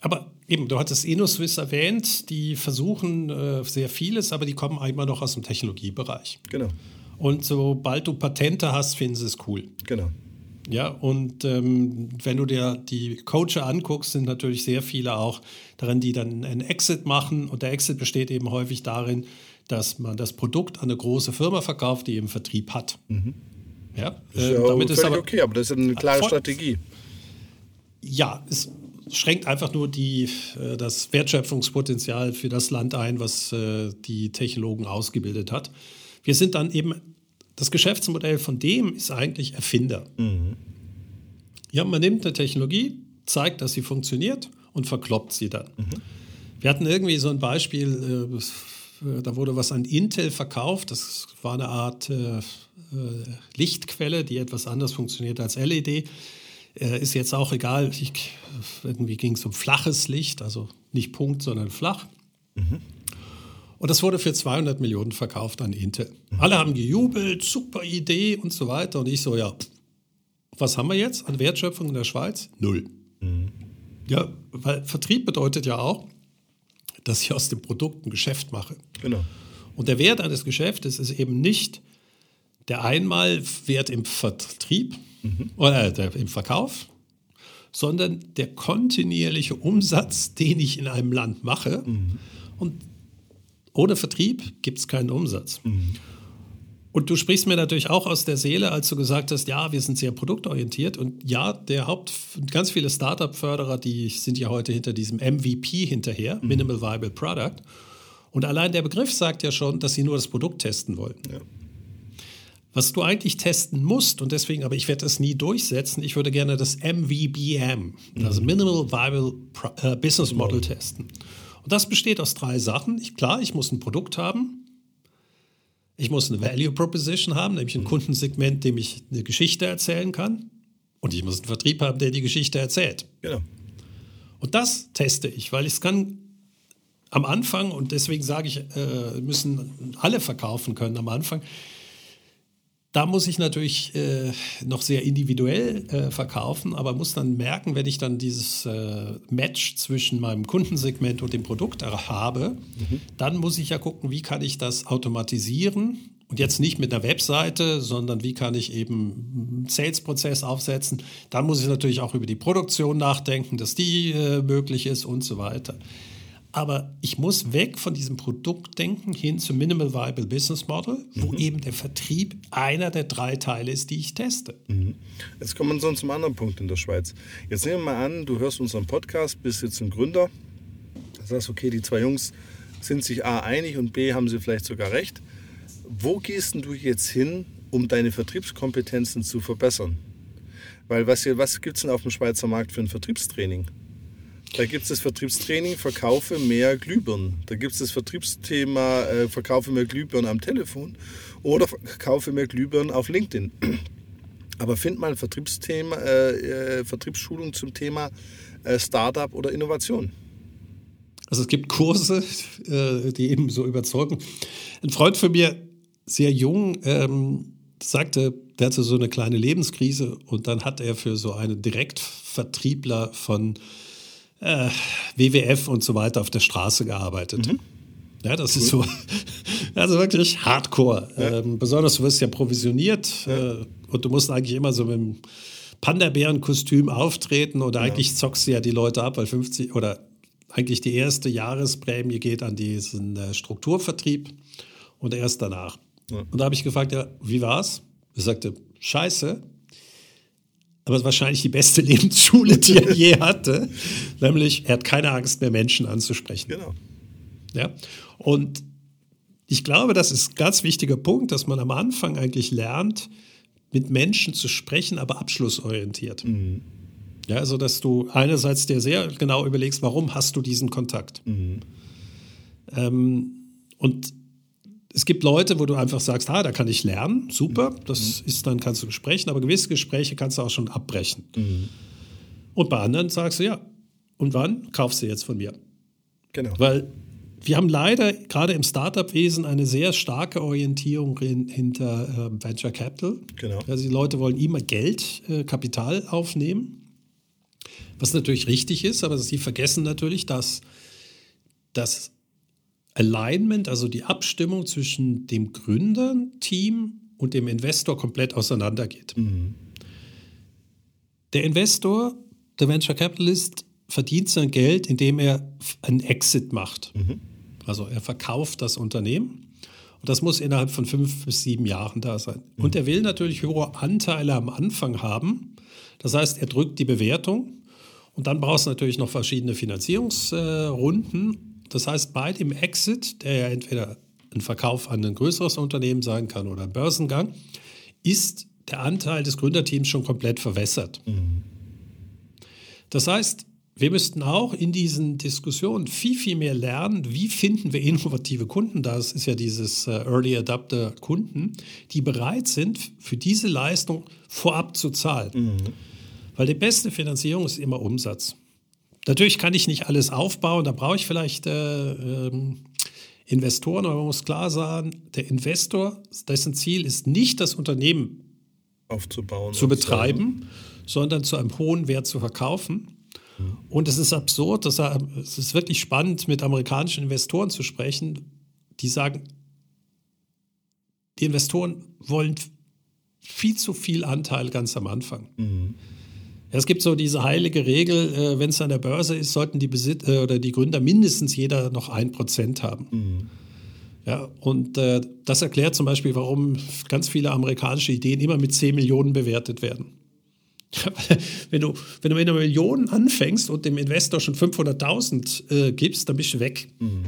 aber eben, du hattest InnoSwiss erwähnt, die versuchen äh, sehr vieles, aber die kommen einmal noch aus dem Technologiebereich. Genau. Und sobald du Patente hast, finden sie es cool. Genau. Ja, und ähm, wenn du dir die Coacher anguckst, sind natürlich sehr viele auch darin, die dann einen Exit machen. Und der Exit besteht eben häufig darin, dass man das Produkt an eine große Firma verkauft, die eben Vertrieb hat. Mhm. Ja, ist äh, ja damit ist aber okay, aber das ist eine klare voll, Strategie. Ja, es schränkt einfach nur die, äh, das Wertschöpfungspotenzial für das Land ein, was äh, die Technologen ausgebildet hat. Wir sind dann eben das Geschäftsmodell von dem ist eigentlich Erfinder. Mhm. Ja, man nimmt eine Technologie, zeigt, dass sie funktioniert und verkloppt sie dann. Mhm. Wir hatten irgendwie so ein Beispiel, äh, da wurde was an Intel verkauft. Das war eine Art äh, äh Lichtquelle, die etwas anders funktioniert als LED. Äh, ist jetzt auch egal. Ich, irgendwie ging es um flaches Licht, also nicht Punkt, sondern flach. Mhm. Und das wurde für 200 Millionen verkauft an Intel. Alle haben gejubelt, super Idee und so weiter. Und ich so, ja, was haben wir jetzt an Wertschöpfung in der Schweiz? Null. Mhm. Ja, weil Vertrieb bedeutet ja auch, dass ich aus dem Produkt ein Geschäft mache. Genau. Und der Wert eines Geschäftes ist eben nicht der Einmalwert im Vertrieb mhm. oder der, im Verkauf, sondern der kontinuierliche Umsatz, den ich in einem Land mache. Mhm. Und ohne Vertrieb gibt es keinen Umsatz. Mhm. Und du sprichst mir natürlich auch aus der Seele, als du gesagt hast, ja, wir sind sehr produktorientiert. Und ja, der Haupt, ganz viele Startup-Förderer, die sind ja heute hinter diesem MVP hinterher, mhm. Minimal Viable Product. Und allein der Begriff sagt ja schon, dass sie nur das Produkt testen wollen. Ja. Was du eigentlich testen musst, und deswegen, aber ich werde das nie durchsetzen, ich würde gerne das MVBM, mhm. also Minimal Viable Pro, äh, Business Model testen. Und das besteht aus drei Sachen. Ich, klar, ich muss ein Produkt haben, ich muss eine Value Proposition haben, nämlich ein Kundensegment, dem ich eine Geschichte erzählen kann. Und ich muss einen Vertrieb haben, der die Geschichte erzählt. Genau. Und das teste ich, weil ich es kann am Anfang, und deswegen sage ich, äh, müssen alle verkaufen können am Anfang, da muss ich natürlich äh, noch sehr individuell äh, verkaufen, aber muss dann merken, wenn ich dann dieses äh, Match zwischen meinem Kundensegment und dem Produkt habe, mhm. dann muss ich ja gucken, wie kann ich das automatisieren und jetzt nicht mit einer Webseite, sondern wie kann ich eben einen Sales-Prozess aufsetzen. Dann muss ich natürlich auch über die Produktion nachdenken, dass die äh, möglich ist und so weiter. Aber ich muss weg von diesem Produktdenken hin zum Minimal Viable Business Model, wo mhm. eben der Vertrieb einer der drei Teile ist, die ich teste. Mhm. Jetzt kommen wir zum anderen Punkt in der Schweiz. Jetzt nehmen wir mal an, du hörst unseren Podcast, bist jetzt ein Gründer. Du sagst, okay, die zwei Jungs sind sich A einig und B haben sie vielleicht sogar recht. Wo gehst du jetzt hin, um deine Vertriebskompetenzen zu verbessern? Weil was, was gibt es denn auf dem Schweizer Markt für ein Vertriebstraining? Da gibt es das Vertriebstraining Verkaufe mehr Glühbirnen. Da gibt es das Vertriebsthema äh, Verkaufe mehr Glühbirnen am Telefon oder Verkaufe mehr Glühbirnen auf LinkedIn. Aber find mal ein Vertriebsthema, äh, äh, Vertriebsschulung zum Thema äh, Startup oder Innovation. Also es gibt Kurse, äh, die eben so überzeugen. Ein Freund von mir, sehr jung, ähm, sagte, der hatte so eine kleine Lebenskrise und dann hat er für so einen Direktvertriebler von WWF und so weiter auf der Straße gearbeitet. Mhm. Ja, das cool. ist so, also wirklich Hardcore. Ja. Ähm, besonders du wirst ja provisioniert ja. Äh, und du musst eigentlich immer so mit einem Panda-Bären-Kostüm auftreten oder eigentlich ja. zockst du ja die Leute ab, weil 50 oder eigentlich die erste Jahresprämie geht an diesen äh, Strukturvertrieb und erst danach. Und da habe ich gefragt, ja, wie war's? Er sagte, scheiße, aber es ist wahrscheinlich die beste Lebensschule, die er je hatte. Nämlich, er hat keine Angst mehr, Menschen anzusprechen. Genau. Ja. Und ich glaube, das ist ein ganz wichtiger Punkt, dass man am Anfang eigentlich lernt, mit Menschen zu sprechen, aber abschlussorientiert. Mhm. Ja, also dass du einerseits dir sehr genau überlegst, warum hast du diesen Kontakt? Mhm. Ähm, und es gibt Leute, wo du einfach sagst, ah, da kann ich lernen, super, das mhm. ist dann kannst du sprechen, aber gewisse Gespräche kannst du auch schon abbrechen. Mhm. Und bei anderen sagst du, ja, und wann kaufst du jetzt von mir? Genau. Weil wir haben leider gerade im Startup-Wesen eine sehr starke Orientierung in, hinter äh, Venture Capital. Genau. Also die Leute wollen immer Geld, äh, Kapital aufnehmen, was natürlich richtig ist, aber sie vergessen natürlich, dass das Alignment, also die Abstimmung zwischen dem Gründerteam und dem Investor komplett auseinandergeht. Mhm. Der Investor, der Venture Capitalist, verdient sein Geld, indem er einen Exit macht. Mhm. Also er verkauft das Unternehmen und das muss innerhalb von fünf bis sieben Jahren da sein. Mhm. Und er will natürlich hohe Anteile am Anfang haben. Das heißt, er drückt die Bewertung und dann brauchst du natürlich noch verschiedene Finanzierungsrunden das heißt, bei dem Exit, der ja entweder ein Verkauf an ein größeres Unternehmen sein kann oder ein Börsengang, ist der Anteil des Gründerteams schon komplett verwässert. Mhm. Das heißt, wir müssten auch in diesen Diskussionen viel, viel mehr lernen, wie finden wir innovative Kunden. Das ist ja dieses äh, Early Adapter Kunden, die bereit sind, für diese Leistung vorab zu zahlen. Mhm. Weil die beste Finanzierung ist immer Umsatz. Natürlich kann ich nicht alles aufbauen, da brauche ich vielleicht äh, ähm, Investoren, aber man muss klar sagen, der Investor, dessen Ziel ist nicht das Unternehmen aufzubauen, zu betreiben, sondern zu einem hohen Wert zu verkaufen. Mhm. Und es ist absurd, dass er, es ist wirklich spannend, mit amerikanischen Investoren zu sprechen, die sagen, die Investoren wollen viel zu viel Anteil ganz am Anfang. Mhm. Es gibt so diese heilige Regel, äh, wenn es an der Börse ist, sollten die Besit äh, oder die Gründer mindestens jeder noch ein Prozent haben. Mhm. Ja, und äh, das erklärt zum Beispiel, warum ganz viele amerikanische Ideen immer mit 10 Millionen bewertet werden. wenn, du, wenn du mit einer Million anfängst und dem Investor schon 500.000 äh, gibst, dann bist du weg. Mhm.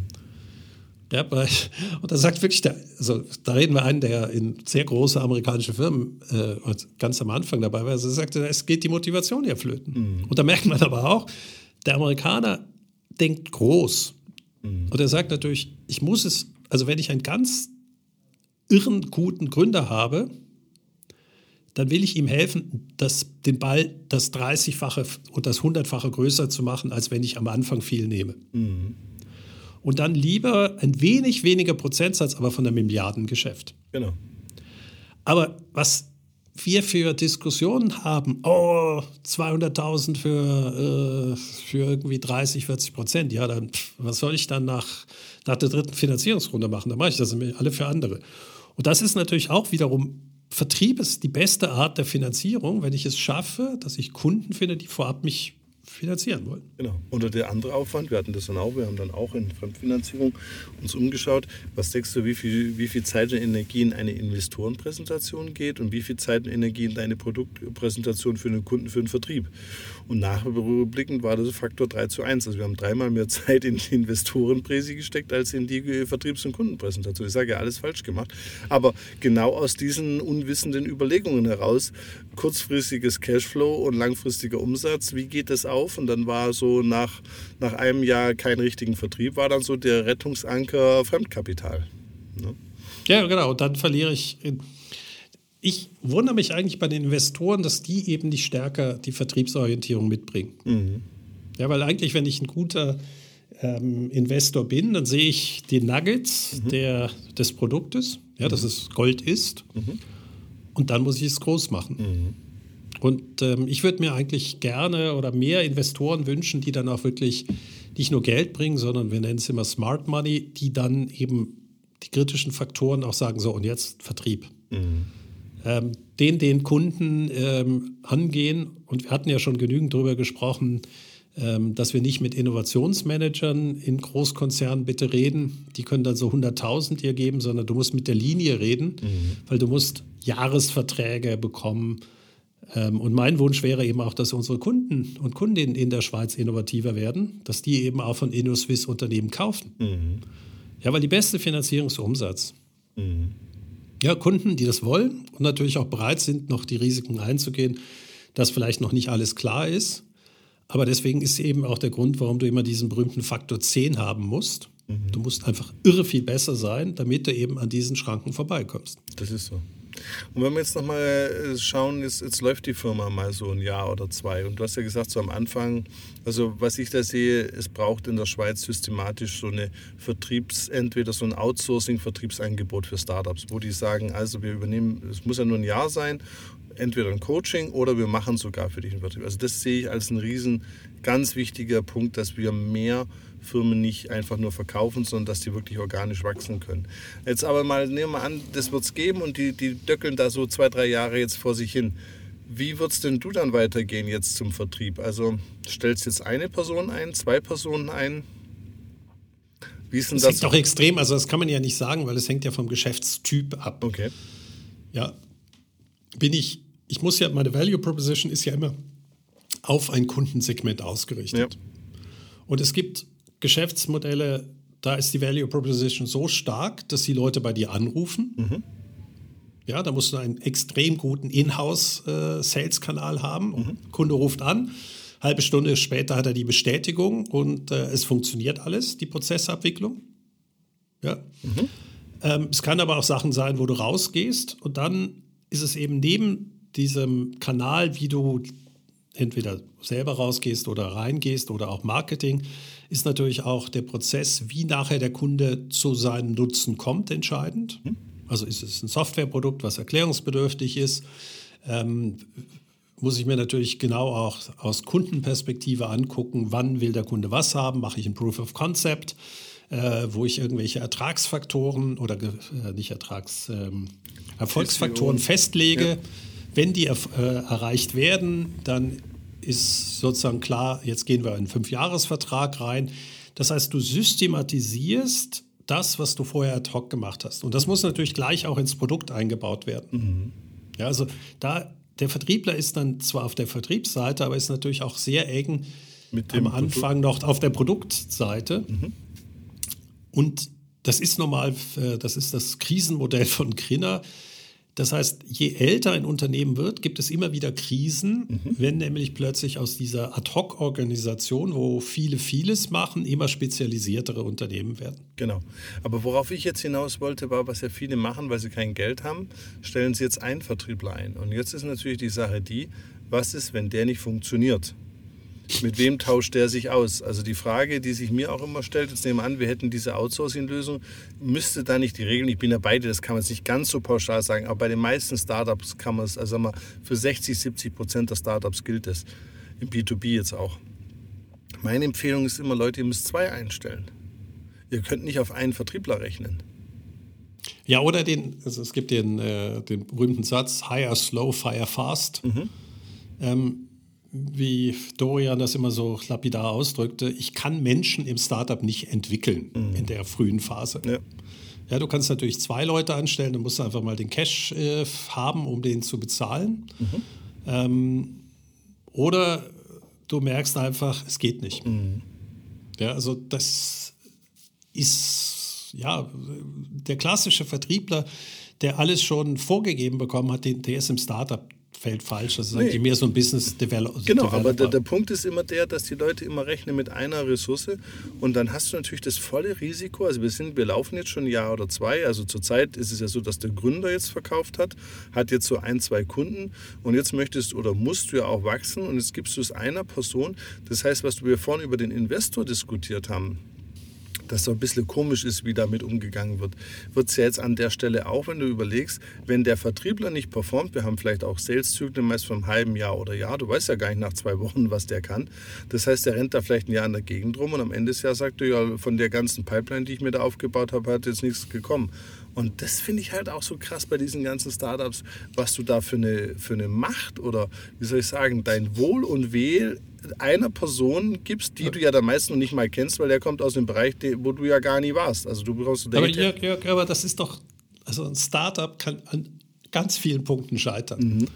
Ja, und da sagt wirklich, der, also da reden wir einen, der in sehr große amerikanische Firmen äh, ganz am Anfang dabei war, also er sagte, es geht die Motivation ja flöten. Mhm. Und da merkt man aber auch, der Amerikaner denkt groß. Mhm. Und er sagt natürlich, ich muss es, also wenn ich einen ganz irren guten Gründer habe, dann will ich ihm helfen, das, den Ball das 30-fache und das 100-fache größer zu machen, als wenn ich am Anfang viel nehme. Mhm. Und dann lieber ein wenig weniger Prozentsatz, aber von einem Milliardengeschäft. Genau. Aber was wir für Diskussionen haben, oh, 200.000 für, äh, für irgendwie 30, 40 Prozent, ja, dann, was soll ich dann nach, nach der dritten Finanzierungsrunde machen? Dann mache ich das alle für andere. Und das ist natürlich auch wiederum Vertrieb ist die beste Art der Finanzierung, wenn ich es schaffe, dass ich Kunden finde, die vorab mich finanzieren wollen. Genau. Oder der andere Aufwand, wir hatten das dann auch, wir haben dann auch in Fremdfinanzierung uns umgeschaut. Was denkst du, wie viel, wie viel Zeit und Energie in eine Investorenpräsentation geht und wie viel Zeit und Energie in deine Produktpräsentation für einen Kunden, für den Vertrieb? Und nachrückblickend war das Faktor 3 zu 1. Also wir haben dreimal mehr Zeit in die Investorenpräsi gesteckt als in die Vertriebs- und Kundenpräsentation. Ich sage ja, alles falsch gemacht. Aber genau aus diesen unwissenden Überlegungen heraus, kurzfristiges Cashflow und langfristiger Umsatz, wie geht das auf? Und dann war so nach, nach einem Jahr kein richtigen Vertrieb, war dann so der Rettungsanker Fremdkapital. Ne? Ja, genau. Und dann verliere ich ich wundere mich eigentlich bei den Investoren, dass die eben nicht stärker die Vertriebsorientierung mitbringen. Mhm. Ja, weil eigentlich, wenn ich ein guter ähm, Investor bin, dann sehe ich die Nuggets mhm. der, des Produktes, ja, mhm. dass es Gold ist, mhm. und dann muss ich es groß machen. Mhm. Und ähm, ich würde mir eigentlich gerne oder mehr Investoren wünschen, die dann auch wirklich nicht nur Geld bringen, sondern wir nennen es immer Smart Money, die dann eben die kritischen Faktoren auch sagen, so und jetzt Vertrieb. Ähm, den den Kunden ähm, angehen. Und wir hatten ja schon genügend darüber gesprochen, ähm, dass wir nicht mit Innovationsmanagern in Großkonzernen bitte reden. Die können dann so 100.000 dir geben, sondern du musst mit der Linie reden, mhm. weil du musst Jahresverträge bekommen. Ähm, und mein Wunsch wäre eben auch, dass unsere Kunden und Kundinnen in der Schweiz innovativer werden, dass die eben auch von InnoSwiss Unternehmen kaufen. Mhm. Ja, weil die beste Finanzierung ist Umsatz. Mhm ja, Kunden, die das wollen und natürlich auch bereit sind, noch die Risiken einzugehen, dass vielleicht noch nicht alles klar ist. Aber deswegen ist eben auch der Grund, warum du immer diesen berühmten Faktor 10 haben musst. Mhm. Du musst einfach irre viel besser sein, damit du eben an diesen Schranken vorbeikommst. Das ist so. Und wenn wir jetzt nochmal äh, schauen, jetzt, jetzt läuft die Firma mal so ein Jahr oder zwei. Und du hast ja gesagt, so am Anfang, also was ich da sehe, es braucht in der Schweiz systematisch so eine Vertriebs-, entweder so ein Outsourcing-Vertriebsangebot für Startups, wo die sagen, also wir übernehmen, es muss ja nur ein Jahr sein, entweder ein Coaching oder wir machen sogar für dich einen Vertrieb. Also das sehe ich als einen riesen, ganz wichtiger Punkt, dass wir mehr Firmen nicht einfach nur verkaufen, sondern dass die wirklich organisch wachsen können. Jetzt aber mal, nehmen wir an, das wird es geben und die, die döckeln da so zwei, drei Jahre jetzt vor sich hin. Wie würdest denn du dann weitergehen jetzt zum Vertrieb? Also stellst jetzt eine Person ein, zwei Personen ein? Wie ist denn das? Das hängt doch extrem, also das kann man ja nicht sagen, weil es hängt ja vom Geschäftstyp ab. Okay. Ja, bin ich, ich muss ja, meine Value Proposition ist ja immer auf ein Kundensegment ausgerichtet. Ja. Und es gibt Geschäftsmodelle, da ist die Value Proposition so stark, dass die Leute bei dir anrufen. Mhm. Ja, da musst du einen extrem guten Inhouse-Sales-Kanal haben. Mhm. Kunde ruft an, halbe Stunde später hat er die Bestätigung und äh, es funktioniert alles, die Prozessabwicklung. Ja. Mhm. Ähm, es kann aber auch Sachen sein, wo du rausgehst und dann ist es eben neben diesem Kanal, wie du entweder selber rausgehst oder reingehst oder auch Marketing, ist natürlich auch der Prozess, wie nachher der Kunde zu seinem Nutzen kommt, entscheidend. Hm. Also ist es ein Softwareprodukt, was erklärungsbedürftig ist. Ähm, muss ich mir natürlich genau auch aus Kundenperspektive angucken, wann will der Kunde was haben, mache ich ein Proof of Concept, äh, wo ich irgendwelche Ertragsfaktoren oder äh, nicht Ertrags, ähm, Erfolgsfaktoren festlege. Ja. Wenn die äh, erreicht werden, dann ist sozusagen klar, jetzt gehen wir in einen Fünfjahresvertrag rein. Das heißt, du systematisierst das, was du vorher ad hoc gemacht hast. Und das muss natürlich gleich auch ins Produkt eingebaut werden. Mhm. Ja, also da der Vertriebler ist dann zwar auf der Vertriebsseite, aber ist natürlich auch sehr eng am Anfang Produkt. noch auf der Produktseite. Mhm. Und das ist normal, äh, das ist das Krisenmodell von Grinner. Das heißt, je älter ein Unternehmen wird, gibt es immer wieder Krisen, mhm. wenn nämlich plötzlich aus dieser Ad-Hoc-Organisation, wo viele vieles machen, immer spezialisiertere Unternehmen werden. Genau. Aber worauf ich jetzt hinaus wollte, war, was ja viele machen, weil sie kein Geld haben, stellen sie jetzt einen Vertriebler ein. Und jetzt ist natürlich die Sache die, was ist, wenn der nicht funktioniert? Mit wem tauscht der sich aus? Also die Frage, die sich mir auch immer stellt, jetzt nehmen wir an, wir hätten diese Outsourcing-Lösung, müsste da nicht die Regeln, ich bin ja beide, das kann man nicht ganz so pauschal sagen, aber bei den meisten Startups kann man es, also mal, für 60, 70 Prozent der Startups gilt es, im B2B jetzt auch. Meine Empfehlung ist immer, Leute, ihr müsst zwei einstellen. Ihr könnt nicht auf einen Vertriebler rechnen. Ja, oder den, also es gibt den, äh, den berühmten Satz, hire slow, fire fast. Mhm. Ähm, wie Dorian das immer so lapidar ausdrückte, ich kann Menschen im Startup nicht entwickeln mhm. in der frühen Phase. Ja. ja. du kannst natürlich zwei Leute anstellen, du musst einfach mal den Cash äh, haben, um den zu bezahlen. Mhm. Ähm, oder du merkst einfach, es geht nicht. Mhm. Ja, also das ist ja der klassische Vertriebler, der alles schon vorgegeben bekommen hat, der ist im Startup fällt falsch. Das ist nee. eigentlich mehr so ein Business Developer. Genau, aber der, der, Punkt ist immer der, dass die Leute immer rechnen mit einer Ressource und dann hast du natürlich das volle Risiko. Also wir sind, wir laufen jetzt schon ein Jahr oder zwei. Also zurzeit ist es ja so, dass der Gründer jetzt verkauft hat, hat jetzt so ein, zwei Kunden und jetzt möchtest oder musst du ja auch wachsen und jetzt gibst du es einer Person. Das heißt, was wir vorhin über den Investor diskutiert haben, dass so ein bisschen komisch ist, wie damit umgegangen wird, wird es ja jetzt an der Stelle auch, wenn du überlegst, wenn der Vertriebler nicht performt, wir haben vielleicht auch Sales-Zyklen meist von einem halben Jahr oder Jahr, du weißt ja gar nicht nach zwei Wochen, was der kann. Das heißt, der rennt da vielleicht ein Jahr in der Gegend rum und am Ende des Jahres sagt er, ja, von der ganzen Pipeline, die ich mir da aufgebaut habe, hat jetzt nichts gekommen. Und das finde ich halt auch so krass bei diesen ganzen Startups, was du da für eine, für eine Macht oder, wie soll ich sagen, dein Wohl und Wehe einer Person gibst, die du ja dann meist noch nicht mal kennst, weil der kommt aus dem Bereich, wo du ja gar nie warst. Also du brauchst aber, Jörg, Jörg, aber das ist doch, also ein Startup kann an ganz vielen Punkten scheitern. Mhm.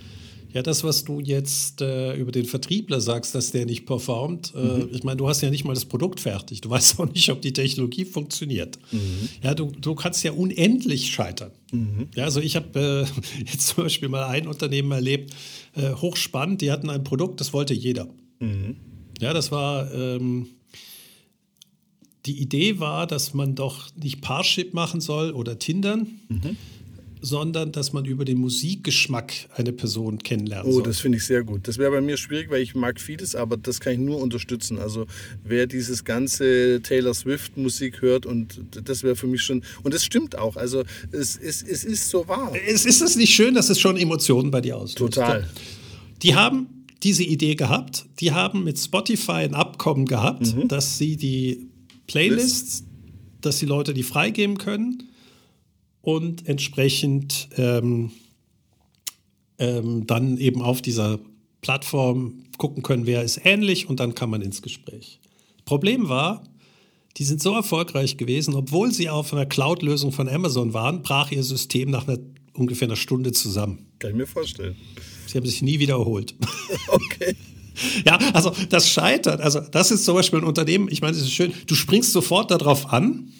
Ja, das, was du jetzt äh, über den Vertriebler sagst, dass der nicht performt, äh, mhm. ich meine, du hast ja nicht mal das Produkt fertig. Du weißt auch nicht, ob die Technologie funktioniert. Mhm. Ja, du, du kannst ja unendlich scheitern. Mhm. Ja, also ich habe äh, jetzt zum Beispiel mal ein Unternehmen erlebt, äh, hochspannend, die hatten ein Produkt, das wollte jeder. Mhm. Ja, das war. Ähm, die Idee war, dass man doch nicht Parship machen soll oder Tindern, mhm. sondern dass man über den Musikgeschmack eine Person kennenlernen oh, soll. Oh, das finde ich sehr gut. Das wäre bei mir schwierig, weil ich mag vieles, aber das kann ich nur unterstützen. Also wer dieses ganze Taylor Swift Musik hört und das wäre für mich schon und es stimmt auch. Also es, es, es ist so wahr. Es ist es nicht schön, dass es schon Emotionen bei dir auslöst. Total. Die haben diese Idee gehabt. Die haben mit Spotify ein Abkommen gehabt, mhm. dass sie die Playlists, dass die Leute die freigeben können und entsprechend ähm, ähm, dann eben auf dieser Plattform gucken können, wer ist ähnlich und dann kann man ins Gespräch. Problem war, die sind so erfolgreich gewesen, obwohl sie auf einer Cloud-Lösung von Amazon waren, brach ihr System nach einer, ungefähr einer Stunde zusammen. Kann ich mir vorstellen. Sie haben sich nie wiederholt. Okay. Ja, also das scheitert. Also das ist zum Beispiel ein Unternehmen, ich meine, es ist schön, du springst sofort darauf an,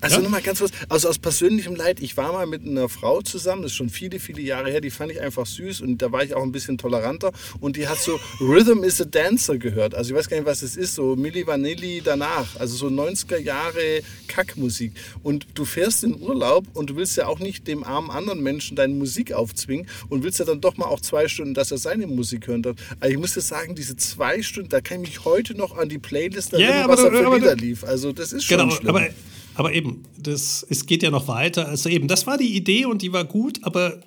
also ja? nochmal ganz kurz, also aus persönlichem Leid, ich war mal mit einer Frau zusammen, das ist schon viele, viele Jahre her, die fand ich einfach süß und da war ich auch ein bisschen toleranter und die hat so Rhythm is a Dancer gehört. Also ich weiß gar nicht, was das ist, so Milli Vanilli danach, also so 90er Jahre Kackmusik. Und du fährst in Urlaub und du willst ja auch nicht dem armen anderen Menschen deine Musik aufzwingen und willst ja dann doch mal auch zwei Stunden, dass er seine Musik hören darf. Also ich muss dir sagen, diese zwei Stunden, da kann ich mich heute noch an die Playlist erinnern, yeah, was da für Lieder lief. Also das ist schon genau, schlimm. Aber aber eben, das, es geht ja noch weiter. Also eben, das war die Idee und die war gut, aber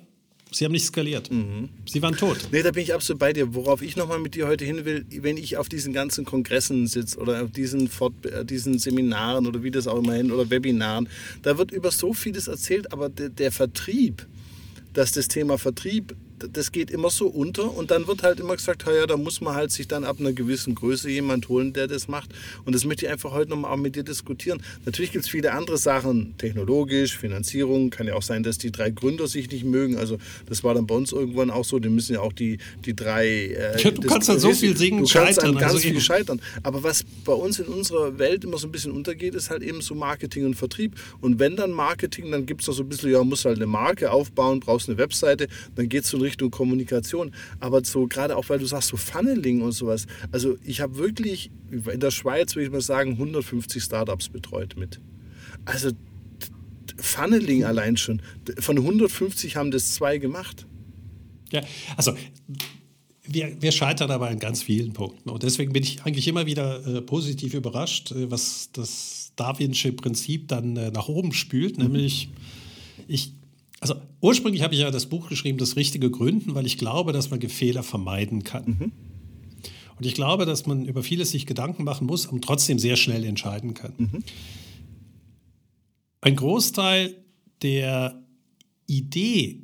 sie haben nicht skaliert. Mhm. Sie waren tot. Nee, da bin ich absolut bei dir. Worauf ich nochmal mit dir heute hin will, wenn ich auf diesen ganzen Kongressen sitze oder auf diesen, Fort äh, diesen Seminaren oder wie das auch immer hin oder Webinaren, da wird über so vieles erzählt, aber der, der Vertrieb, dass das Thema Vertrieb das geht immer so unter und dann wird halt immer gesagt, ja, da muss man halt sich dann ab einer gewissen Größe jemand holen, der das macht. Und das möchte ich einfach heute nochmal auch mit dir diskutieren. Natürlich gibt es viele andere Sachen, technologisch, Finanzierung. Kann ja auch sein, dass die drei Gründer sich nicht mögen. Also das war dann bei uns irgendwann auch so. Die müssen ja auch die, die drei... Äh, ja, du das, kannst an so viel singen, du kannst scheitern. An ganz also viel scheitern. Aber was bei uns in unserer Welt immer so ein bisschen untergeht, ist halt eben so Marketing und Vertrieb. Und wenn dann Marketing, dann gibt es da so ein bisschen, ja, muss halt eine Marke aufbauen, brauchst eine Webseite, dann geht es so Richtung Kommunikation. Aber so gerade auch, weil du sagst, so Funneling und sowas. Also ich habe wirklich in der Schweiz, würde ich mal sagen, 150 Startups betreut mit. Also Funneling allein schon. Von 150 haben das zwei gemacht. Ja, also wir, wir, scheitern aber an ganz vielen Punkten. Und deswegen bin ich eigentlich immer wieder äh, positiv überrascht, äh, was das Darwinsche Prinzip dann äh, nach oben spült. Mhm. Nämlich, ich also ursprünglich habe ich ja das Buch geschrieben, das richtige Gründen, weil ich glaube, dass man Fehler vermeiden kann. Mhm. Und ich glaube, dass man über vieles sich Gedanken machen muss und trotzdem sehr schnell entscheiden kann. Mhm. Ein Großteil der Idee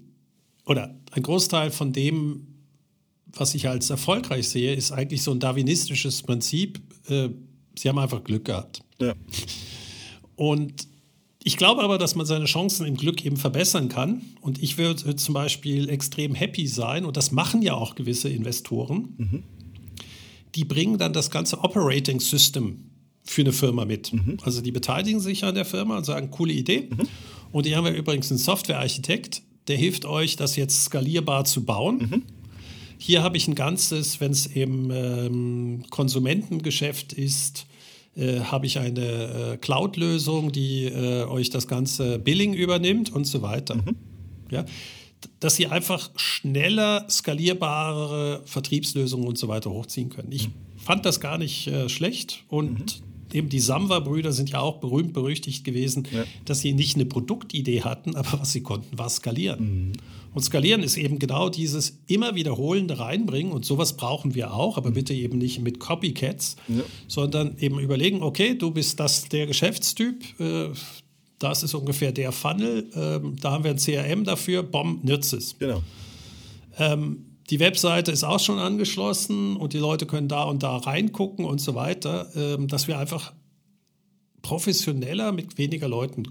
oder ein Großteil von dem, was ich als erfolgreich sehe, ist eigentlich so ein darwinistisches Prinzip. Äh, sie haben einfach Glück gehabt. Ja. Und ich glaube aber, dass man seine Chancen im Glück eben verbessern kann. Und ich würde zum Beispiel extrem happy sein, und das machen ja auch gewisse Investoren, mhm. die bringen dann das ganze Operating System für eine Firma mit. Mhm. Also die beteiligen sich an der Firma und sagen, coole Idee. Mhm. Und die haben ja übrigens einen Softwarearchitekt, der hilft euch, das jetzt skalierbar zu bauen. Mhm. Hier habe ich ein ganzes, wenn es eben ähm, Konsumentengeschäft ist, äh, habe ich eine äh, Cloud-Lösung, die äh, euch das ganze Billing übernimmt und so weiter. Mhm. Ja? Dass sie einfach schneller skalierbare Vertriebslösungen und so weiter hochziehen können. Ich mhm. fand das gar nicht äh, schlecht und mhm. eben die Samwa-Brüder sind ja auch berühmt berüchtigt gewesen, ja. dass sie nicht eine Produktidee hatten, aber was sie konnten, war skalieren. Mhm. Und skalieren ist eben genau dieses immer wiederholende Reinbringen und sowas brauchen wir auch, aber bitte eben nicht mit Copycats, ja. sondern eben überlegen, okay, du bist das der Geschäftstyp, äh, das ist ungefähr der Funnel, äh, da haben wir ein CRM dafür, bom, nützt es. Genau. Ähm, die Webseite ist auch schon angeschlossen und die Leute können da und da reingucken und so weiter, äh, dass wir einfach professioneller mit weniger Leuten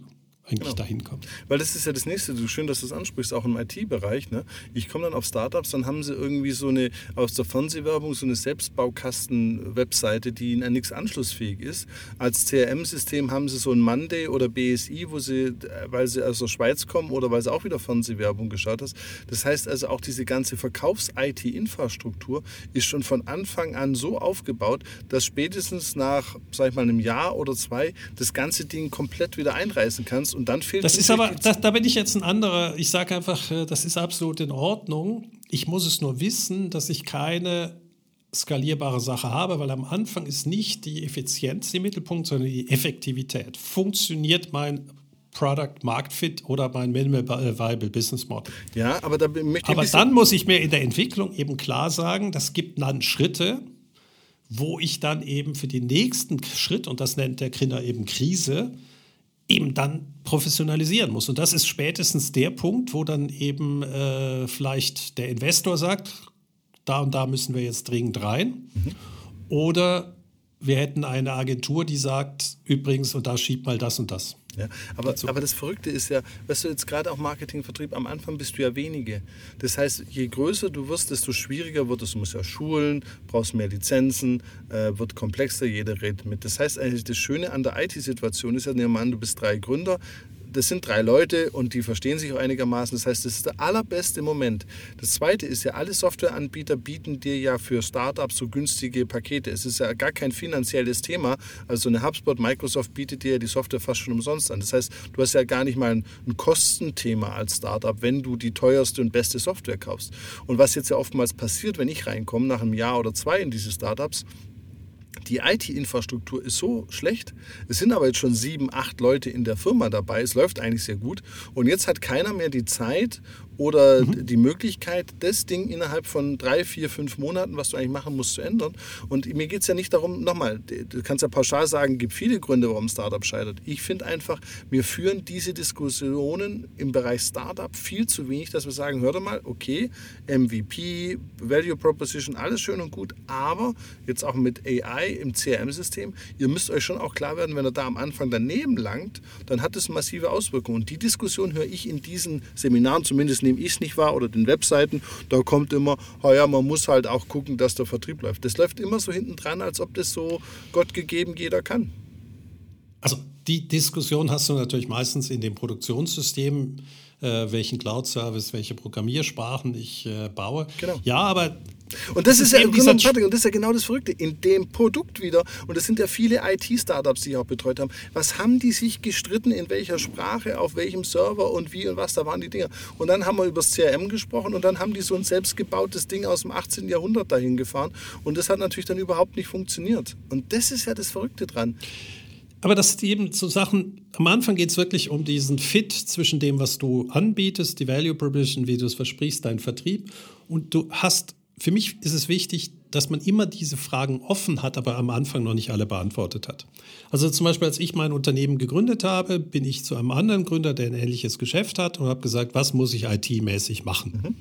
eigentlich genau. dahin kommt. Weil das ist ja das Nächste, so schön, dass du das ansprichst, auch im IT-Bereich. Ne? Ich komme dann auf Startups, dann haben sie irgendwie so eine aus der Fernsehwerbung so eine Selbstbaukasten-Webseite, die an nichts anschlussfähig ist. Als CRM-System haben sie so ein Monday oder BSI, wo sie, weil sie aus der Schweiz kommen oder weil sie auch wieder Fernsehwerbung geschaut hast. Das heißt also auch diese ganze Verkaufs-IT-Infrastruktur ist schon von Anfang an so aufgebaut, dass spätestens nach, sag ich mal, einem Jahr oder zwei das ganze Ding komplett wieder einreißen kannst und dann fehlt Das ist aber, das, da bin ich jetzt ein anderer. Ich sage einfach, äh, das ist absolut in Ordnung. Ich muss es nur wissen, dass ich keine skalierbare Sache habe, weil am Anfang ist nicht die Effizienz im Mittelpunkt, sondern die Effektivität. Funktioniert mein Product Market Fit oder mein Minimal äh, Viable Business Model. Ja, aber da möchte ich Aber dann muss ich mir in der Entwicklung eben klar sagen, das gibt dann Schritte, wo ich dann eben für den nächsten Schritt, und das nennt der Grinner eben Krise, eben dann professionalisieren muss. Und das ist spätestens der Punkt, wo dann eben äh, vielleicht der Investor sagt, da und da müssen wir jetzt dringend rein. Mhm. Oder wir hätten eine Agentur, die sagt, übrigens, und da schiebt mal das und das. Ja, aber, aber das Verrückte ist ja, weißt du, jetzt gerade auch Marketing, Vertrieb, am Anfang bist du ja wenige. Das heißt, je größer du wirst, desto schwieriger wird es. Du musst ja schulen, brauchst mehr Lizenzen, äh, wird komplexer, jeder redet mit. Das heißt eigentlich, das Schöne an der IT-Situation ist ja, nehmen wir an, du bist drei Gründer, das sind drei Leute und die verstehen sich auch einigermaßen. Das heißt, das ist der allerbeste Moment. Das zweite ist ja, alle Softwareanbieter bieten dir ja für Startups so günstige Pakete. Es ist ja gar kein finanzielles Thema. Also eine HubSpot, Microsoft bietet dir ja die Software fast schon umsonst an. Das heißt, du hast ja gar nicht mal ein, ein Kostenthema als Startup, wenn du die teuerste und beste Software kaufst. Und was jetzt ja oftmals passiert, wenn ich reinkomme, nach einem Jahr oder zwei in diese Startups, die IT-Infrastruktur ist so schlecht. Es sind aber jetzt schon sieben, acht Leute in der Firma dabei. Es läuft eigentlich sehr gut. Und jetzt hat keiner mehr die Zeit oder mhm. die Möglichkeit, das Ding innerhalb von drei, vier, fünf Monaten, was du eigentlich machen musst, zu ändern. Und mir geht es ja nicht darum, nochmal, du kannst ja pauschal sagen, es gibt viele Gründe, warum Startup scheitert. Ich finde einfach, wir führen diese Diskussionen im Bereich Startup viel zu wenig, dass wir sagen, hör doch mal, okay, MVP, Value Proposition, alles schön und gut, aber jetzt auch mit AI im CRM-System, ihr müsst euch schon auch klar werden, wenn er da am Anfang daneben langt, dann hat es massive Auswirkungen. Und die Diskussion höre ich in diesen Seminaren, zumindest nehme ich es nicht wahr, oder den Webseiten, da kommt immer, ja, man muss halt auch gucken, dass der Vertrieb läuft. Das läuft immer so hinten dran, als ob das so Gott gegeben jeder kann. Also die Diskussion hast du natürlich meistens in dem Produktionssystem, äh, welchen Cloud-Service, welche Programmiersprachen ich äh, baue. Genau. Ja, aber und das, das ist, ja, genau, Patrick, und das ist ja genau das Verrückte. In dem Produkt wieder, und das sind ja viele IT-Startups, die ich auch betreut haben, was haben die sich gestritten, in welcher Sprache, auf welchem Server und wie und was, da waren die Dinger. Und dann haben wir über das CRM gesprochen und dann haben die so ein selbstgebautes Ding aus dem 18. Jahrhundert dahin gefahren. Und das hat natürlich dann überhaupt nicht funktioniert. Und das ist ja das Verrückte dran. Aber das sind eben so Sachen, am Anfang geht es wirklich um diesen Fit zwischen dem, was du anbietest, die Value Proposition, wie du es versprichst, dein Vertrieb. Und du hast für mich ist es wichtig, dass man immer diese Fragen offen hat, aber am Anfang noch nicht alle beantwortet hat. Also zum Beispiel, als ich mein Unternehmen gegründet habe, bin ich zu einem anderen Gründer, der ein ähnliches Geschäft hat und habe gesagt, was muss ich IT-mäßig machen? Mhm.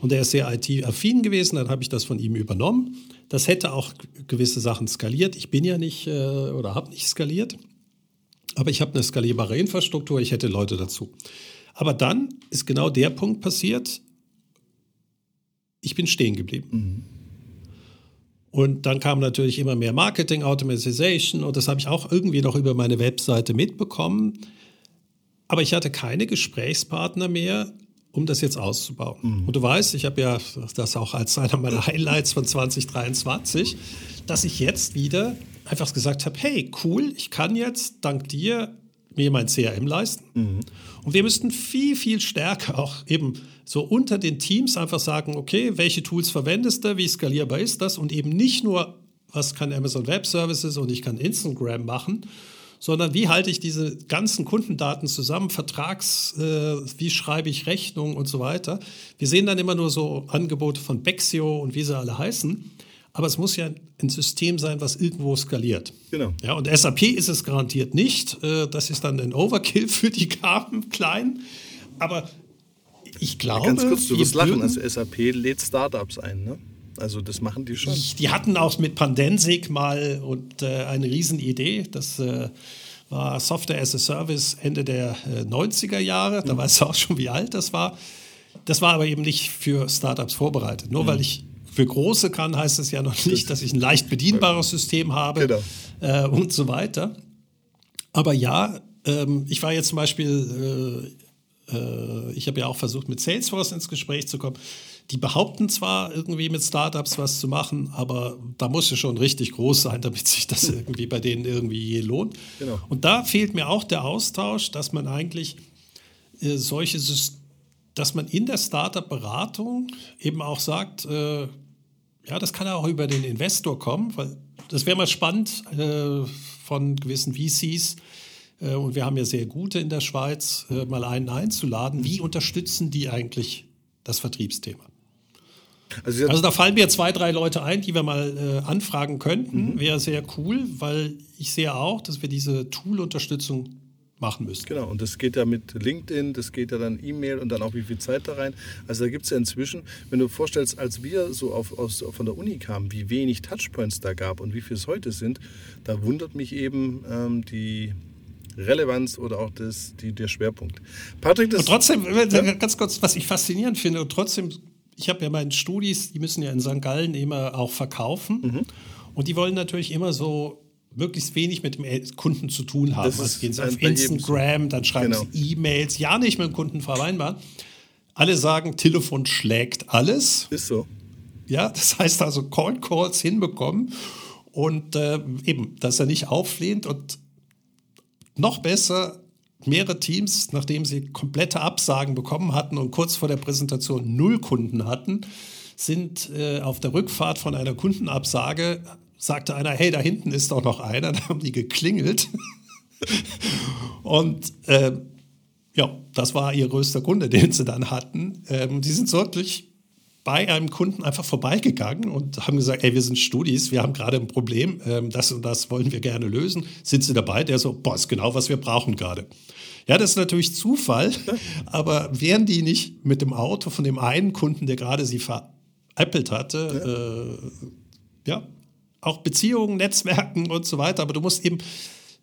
Und er ist sehr IT-affin gewesen, dann habe ich das von ihm übernommen. Das hätte auch gewisse Sachen skaliert. Ich bin ja nicht äh, oder habe nicht skaliert, aber ich habe eine skalierbare Infrastruktur, ich hätte Leute dazu. Aber dann ist genau der Punkt passiert, ich bin stehen geblieben. Mhm. Und dann kam natürlich immer mehr Marketing, Automatization und das habe ich auch irgendwie noch über meine Webseite mitbekommen. Aber ich hatte keine Gesprächspartner mehr, um das jetzt auszubauen. Mhm. Und du weißt, ich habe ja das auch als einer meiner Highlights von 2023, dass ich jetzt wieder einfach gesagt habe, hey, cool, ich kann jetzt dank dir mir mein CRM leisten. Mhm. Und wir müssten viel, viel stärker auch eben so unter den Teams einfach sagen, okay, welche Tools verwendest du, wie skalierbar ist das und eben nicht nur, was kann Amazon Web Services und ich kann Instagram machen, sondern wie halte ich diese ganzen Kundendaten zusammen, Vertrags, äh, wie schreibe ich Rechnungen und so weiter. Wir sehen dann immer nur so Angebote von Bexio und wie sie alle heißen. Aber es muss ja ein System sein, was irgendwo skaliert. Genau. Ja, und SAP ist es garantiert nicht. Äh, das ist dann ein Overkill für die Gaben klein. Aber ich glaube. Ganz kurz, du wirst lachen, also SAP lädt Startups ein, ne? Also das machen die schon. Die hatten auch mit Pandensik mal und äh, eine Riesenidee. Das äh, war Software as a Service Ende der äh, 90er Jahre. Da mhm. weißt du auch schon, wie alt das war. Das war aber eben nicht für Startups vorbereitet. Nur mhm. weil ich für Große kann, heißt es ja noch nicht, dass ich ein leicht bedienbares System habe genau. Äh, und so weiter. Aber ja, ähm, ich war jetzt zum Beispiel äh, äh, ich habe ja auch versucht, mit Salesforce ins Gespräch zu kommen. Die behaupten zwar irgendwie mit Startups was zu machen, aber da muss es schon richtig groß sein, damit sich das irgendwie bei denen irgendwie je lohnt. Genau. Und da fehlt mir auch der Austausch, dass man eigentlich äh, solche, dass man in der Startup-Beratung eben auch sagt, äh, ja, das kann ja auch über den Investor kommen, weil das wäre mal spannend äh, von gewissen VCs, äh, und wir haben ja sehr gute in der Schweiz, äh, mal einen einzuladen. Wie unterstützen die eigentlich das Vertriebsthema? Also, also, da fallen mir zwei, drei Leute ein, die wir mal äh, anfragen könnten. Mhm. Wäre sehr cool, weil ich sehe auch, dass wir diese Tool-Unterstützung machen müssen. Genau, und das geht ja mit LinkedIn, das geht ja dann E-Mail und dann auch wie viel Zeit da rein. Also da gibt es ja inzwischen, wenn du vorstellst, als wir so auf, aus, von der Uni kamen, wie wenig Touchpoints da gab und wie viel es heute sind, da wundert mich eben ähm, die, Relevanz oder auch das, die, der Schwerpunkt. Patrick, das. Und trotzdem, ja? ganz kurz, was ich faszinierend finde, und trotzdem, ich habe ja meine Studis, die müssen ja in St. Gallen immer auch verkaufen. Mhm. Und die wollen natürlich immer so möglichst wenig mit dem Kunden zu tun haben. Das also gehen sie auf Instagram, dann schreiben genau. sie E-Mails, ja nicht mit dem Kunden vereinbaren. Alle sagen, Telefon schlägt alles. Ist so. Ja, das heißt also Call Calls hinbekommen und äh, eben, dass er nicht auflehnt und noch besser, mehrere Teams, nachdem sie komplette Absagen bekommen hatten und kurz vor der Präsentation null Kunden hatten, sind äh, auf der Rückfahrt von einer Kundenabsage, sagte einer, hey, da hinten ist doch noch einer, da haben die geklingelt. und äh, Ja, das war ihr größter Kunde, den sie dann hatten. Ähm, die sind wirklich bei einem Kunden einfach vorbeigegangen und haben gesagt, ey, wir sind Studis, wir haben gerade ein Problem, ähm, das und das wollen wir gerne lösen. Sind Sie dabei? Der so, boah, ist genau, was wir brauchen gerade. Ja, das ist natürlich Zufall, aber wären die nicht mit dem Auto von dem einen Kunden, der gerade sie veräppelt hatte, ja. Äh, ja, auch Beziehungen, Netzwerken und so weiter, aber du musst eben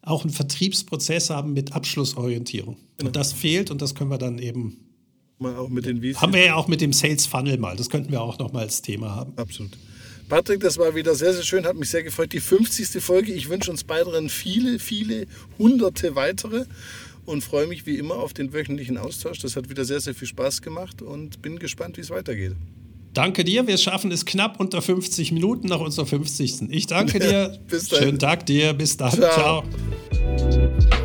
auch einen Vertriebsprozess haben mit Abschlussorientierung. Genau. Und das fehlt und das können wir dann eben mal auch mit den VC. Haben wir ja auch mit dem Sales Funnel mal. Das könnten wir auch noch mal als Thema haben. Absolut. Patrick, das war wieder sehr, sehr schön, hat mich sehr gefreut. Die 50. Folge. Ich wünsche uns beiden viele, viele hunderte weitere und freue mich wie immer auf den wöchentlichen Austausch. Das hat wieder sehr, sehr viel Spaß gemacht und bin gespannt, wie es weitergeht. Danke dir. Wir schaffen es knapp unter 50 Minuten nach unserer 50. Ich danke dir. Bis dann. Schönen Tag dir. Bis dann. Ciao. Ciao.